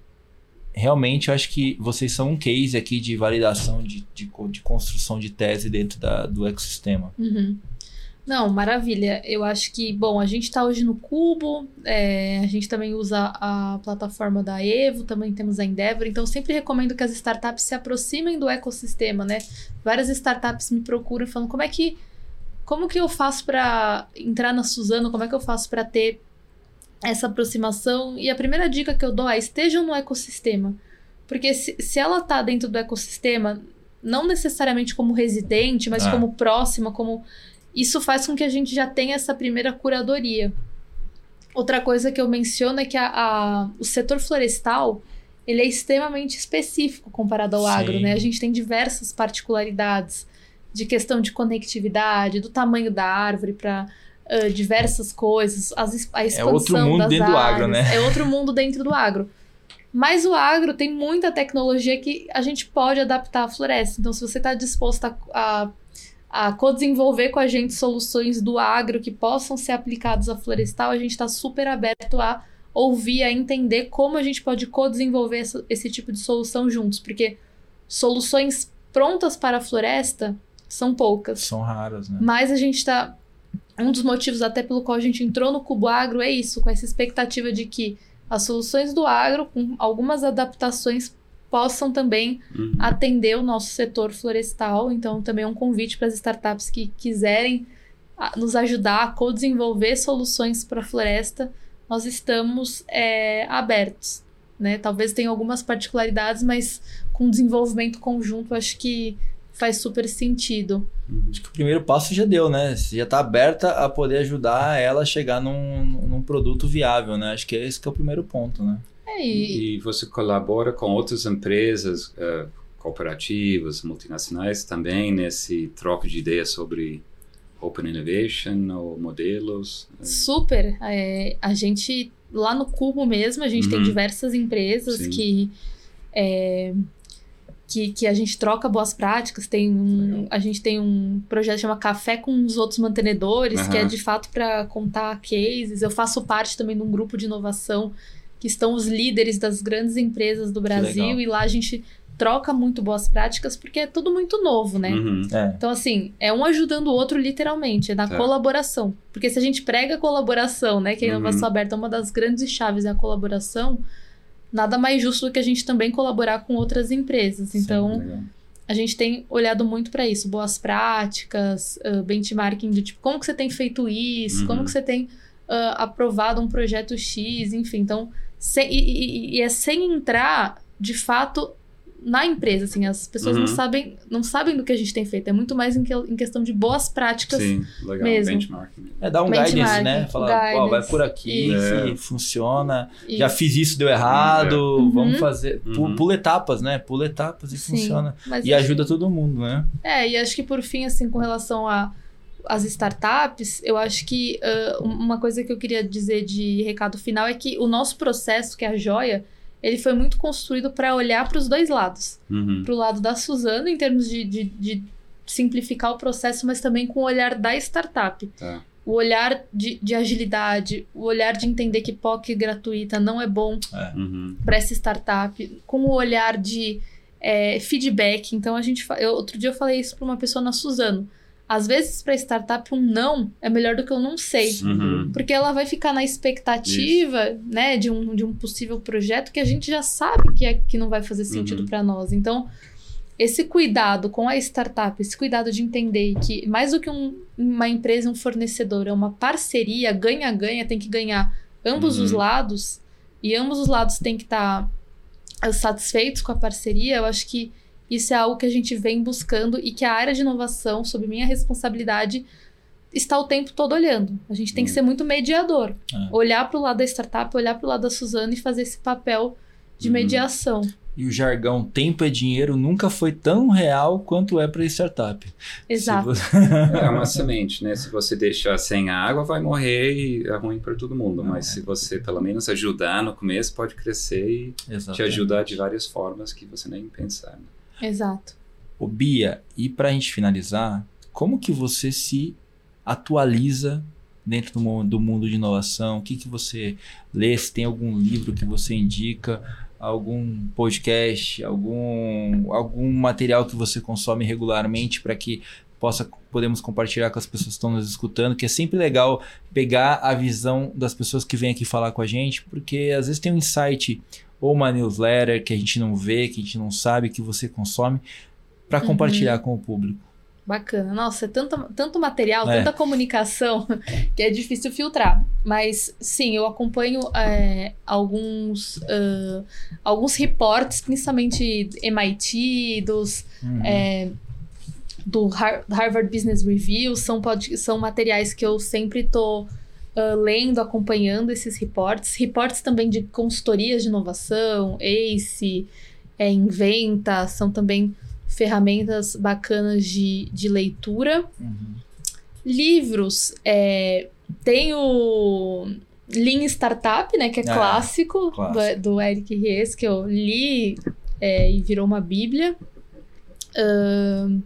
realmente eu acho que vocês são um case aqui de validação de, de, de construção de tese dentro da, do ecossistema. Uhum. Não, maravilha. Eu acho que, bom, a gente está hoje no Cubo, é, a gente também usa a plataforma da Evo, também temos a Endeavor, então sempre recomendo que as startups se aproximem do ecossistema, né? Várias startups me procuram falando como é que como que eu faço para entrar na Suzano, como é que eu faço para ter essa aproximação? E a primeira dica que eu dou é estejam no ecossistema. Porque se, se ela está dentro do ecossistema, não necessariamente como residente, mas ah. como próxima, como isso faz com que a gente já tenha essa primeira curadoria. Outra coisa que eu menciono é que a, a o setor florestal ele é extremamente específico comparado ao Sim. agro, né? A gente tem diversas particularidades. de questão de conectividade, do tamanho da árvore para uh, diversas coisas, as, a expansão é outro mundo das dentro áreas, do agro, né? É outro mundo dentro do agro. Mas o agro tem muita tecnologia que a gente pode adaptar à floresta. Então, se você está disposto a, a, a co-desenvolver com a gente soluções do agro que possam ser aplicadas à florestal, a gente está super aberto a ouvir, a entender como a gente pode co-desenvolver esse, esse tipo de solução juntos. Porque soluções prontas para a floresta são poucas. São raras, né? Mas a gente está. Um dos motivos até pelo qual a gente entrou no Cubo Agro é isso, com essa expectativa de que as soluções do agro, com algumas adaptações, possam também Uhum. atender o nosso setor florestal. Então, também é um convite para as startups que quiserem ah, nos ajudar a co-desenvolver soluções para a floresta. Nós estamos é, abertos. Né? Talvez tenha algumas particularidades, mas com desenvolvimento conjunto, acho que faz super sentido. Acho que o primeiro passo já deu, né? Você já está aberta a poder ajudar ela a chegar num, num produto viável, né? Acho que esse que é o primeiro ponto, né? É, e, E você colabora com outras empresas eh, cooperativas, multinacionais também nesse troca de ideias sobre Open Innovation ou modelos? Super. É, a gente, lá no Cubo mesmo, a gente tem Uhum. diversas empresas Sim. que, é, que. Que a gente troca boas práticas. Tem um, a gente tem um projeto que chama Café com os Outros Mantenedores, que é de fato para contar cases. Eu faço parte também de um grupo de inovação que estão os líderes das grandes empresas do Brasil, e lá a gente troca muito boas práticas, porque é tudo muito novo, né? uhum. É. Então, assim, é um ajudando o outro literalmente, é na Tá. colaboração. Porque se a gente prega a colaboração, né, que a inovação Uhum. aberta é uma das grandes chaves é a colaboração, nada mais justo do que a gente também colaborar com outras empresas. Então, Legal. a gente tem olhado muito para isso, boas práticas, ah, benchmarking do tipo, como que você tem feito isso, Uhum. como que você tem ah, aprovado um projeto X, enfim. Então, sem- e, e- e é sem entrar, de fato, na empresa, assim, as pessoas não Uhum. sabem, não sabem do que a gente tem feito, é muito mais em, que- em questão de boas práticas. Sim, legal. mesmo. Benchmarking. É dar um Benchmarking, guidance, né? Falar, guidance. vai por aqui, Isso. que funciona. E- Já fiz isso, deu errado, Uhum. vamos fazer. Pu- Uhum. Pula etapas, né? Pula etapas e Sim, funciona. E acho- ajuda todo mundo, né? É, e acho que por fim, assim, com relação a as startups, eu acho que ah, uma coisa que eu queria dizer de recado final é que o nosso processo, que é a joia, ele foi muito construído para olhar para os dois lados. Uhum. Para o lado da Suzano, em termos de, de, de simplificar o processo, mas também com o olhar da startup. Tá. O olhar de, de agilidade, o olhar de entender que POC gratuita não é bom Uhum. para essa startup, com o olhar de é, feedback. Então, a gente. Eu, outro dia eu falei isso para uma pessoa na Suzano. Às vezes, para startup, um não é melhor do que eu não sei. Uhum. Porque ela vai ficar na expectativa, né, de um, de um possível projeto que a gente já sabe que, é, que não vai fazer sentido Uhum. para nós. Então, esse cuidado com a startup, esse cuidado de entender que mais do que um- uma empresa, um fornecedor, é uma parceria, ganha-ganha, tem que ganhar ambos os Uhum. lados, e ambos os lados têm que estar satisfeitos com a parceria, eu acho que isso é algo que a gente vem buscando e que a área de inovação, sob minha responsabilidade, está o tempo todo olhando. A gente tem que Hum. ser muito mediador. É. Olhar para o lado da startup, olhar para o lado da Suzana e fazer esse papel de Uhum. mediação. E o jargão tempo é dinheiro nunca foi tão real quanto é para startup. Exato. Você- [laughs] É uma semente, né? Se você deixar sem água, vai morrer e é ruim para todo mundo. Mas é. se você pelo menos ajudar no começo, pode crescer e te Exatamente. ajudar de várias formas que você nem pensar. né? Exato. Ô, Bia, e para a gente finalizar, como que você se atualiza dentro do mundo, do mundo de inovação? O que, que você lê? Se tem algum livro que você indica, algum podcast, algum, algum material que você consome regularmente para que possa podemos compartilhar com as pessoas que estão nos escutando, que é sempre legal pegar a visão das pessoas que vêm aqui falar com a gente, porque às vezes tem um insight ou uma newsletter que a gente não vê, que a gente não sabe, que você consome, para Uhum. compartilhar com o público. Bacana. Nossa, é tanto, tanto material, É. tanta comunicação [laughs] que é difícil filtrar. Mas sim, eu acompanho é, alguns, ah, alguns reportes, principalmente MIT, dos, Uhum. é, do Har- Harvard Business Review, são, são materiais que eu sempre estou lendo, acompanhando esses reportes. Reportes também de consultorias de inovação, ACE, é, Inventa, são também ferramentas bacanas de, de leitura. Uhum. Livros, é, tem o Lean Startup, né, que é Ah, clássico, clássico. Do, do Eric Ries, que eu li é, e virou uma bíblia. Ahn,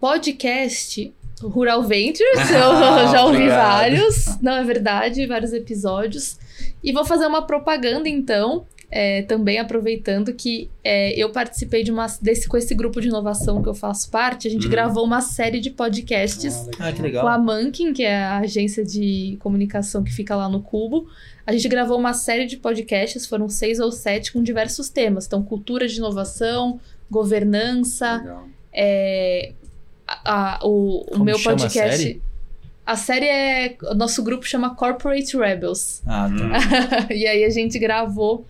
podcast Rural Ventures, [laughs] eu Ah, já ouvi obrigado. vários, não é verdade, vários episódios. E vou fazer uma propaganda então, é, também aproveitando que é, eu participei de uma desse com esse grupo de inovação que eu faço parte, a gente Uhum. gravou uma série de podcasts Ah, que com a Mankin, que é a agência de comunicação que fica lá no Cubo. A gente gravou uma série de podcasts, foram seis ou sete, com diversos temas. Então, cultura de inovação, governança, é, a- a- o, o meu chama a podcast. série? A série é. O nosso grupo chama Corporate Rebels. Ah, tá. [laughs] e aí a gente gravou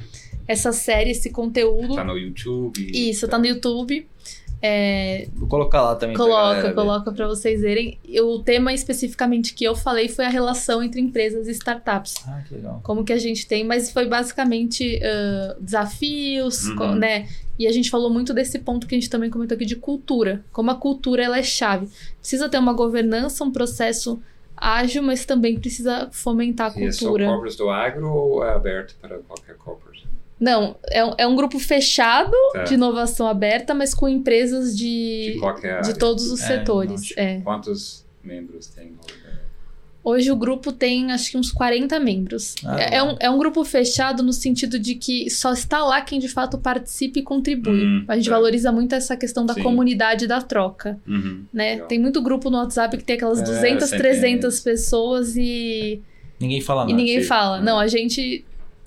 essa série, esse conteúdo. Tá no YouTube. Isso, tá no YouTube. É, Vou colocar lá também. pra Coloca, galera ver. coloca para vocês verem. O tema especificamente que eu falei foi a relação entre empresas e startups. Ah, que legal. Como que a gente tem, mas foi basicamente ah, desafios, Uhum. né? E a gente falou muito desse ponto que a gente também comentou aqui de cultura. Como a cultura ela é chave. Precisa ter uma governança, um processo ágil, mas também precisa fomentar a E é só cultura. corpos do agro ou é aberto para qualquer corpus? Não, é, um- é um grupo fechado Tá. de inovação aberta, mas com empresas de, De qualquer de todos os É, setores. não, É. Quantos membros tem? Hoje o grupo tem acho que uns 40 membros. Ah, é, é um, é um grupo fechado no sentido de que só está lá quem de fato participa e contribui. Hum, a gente tá. valoriza muito essa questão da Sim. comunidade da troca, Uhum. né? Legal. Tem muito grupo no WhatsApp que tem aquelas É, 200, sempre 300 tem pessoas e, Ninguém fala e nada. ninguém sim. fala. Hum. Não, a gente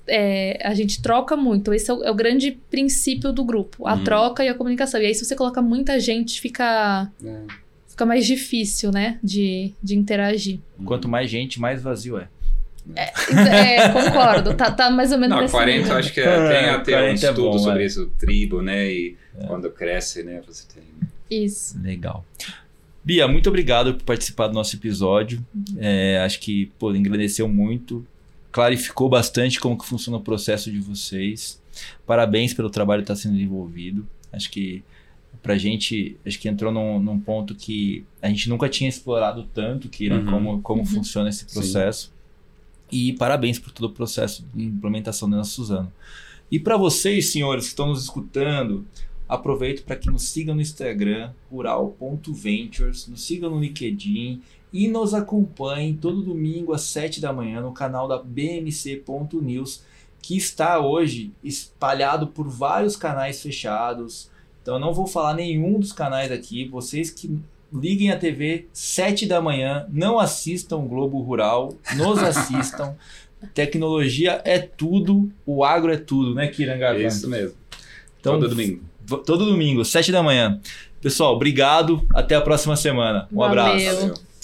é, a gente troca muito. Esse é o, é o grande princípio do grupo, a Hum. troca e a comunicação. E aí se você coloca muita gente, fica É. fica mais difícil, né, de, de interagir. Quanto mais gente, mais vazio é. É, [laughs] concordo. Tá, tá mais ou menos Não, nesse 40 nível. eu acho que é- tem É, até um 40 é estudo bom, sobre é. isso, tribo, né? E quando cresce, né? Você tem. Isso. Legal. Bia, muito obrigado por participar do nosso episódio. É, acho que pô, engrandeceu muito, clarificou bastante como que funciona o processo de vocês. Parabéns pelo trabalho que está sendo desenvolvido. Acho que pra gente, acho que entrou num, num ponto que a gente nunca tinha explorado tanto, que Uhum. como, como Uhum. funciona esse Sim. processo. E parabéns por todo o processo de implementação da Suzano. E para vocês, senhores que estão nos escutando, aproveito para que nos sigam no Instagram, rural.ventures, nos sigam no LinkedIn e nos acompanhem todo domingo às 7 da manhã no canal da bmc.news, que está hoje espalhado por vários canais fechados. Então eu não vou falar nenhum dos canais aqui, vocês que liguem a TV 7 da manhã, não assistam o Globo Rural, nos assistam. [laughs] Tecnologia é tudo, o agro é tudo, né, Kirangavan? Isso mesmo. Então, Todo domingo. Todo domingo, 7 da manhã. Pessoal, obrigado. Até a próxima semana. Um Valeu. abraço. Valeu.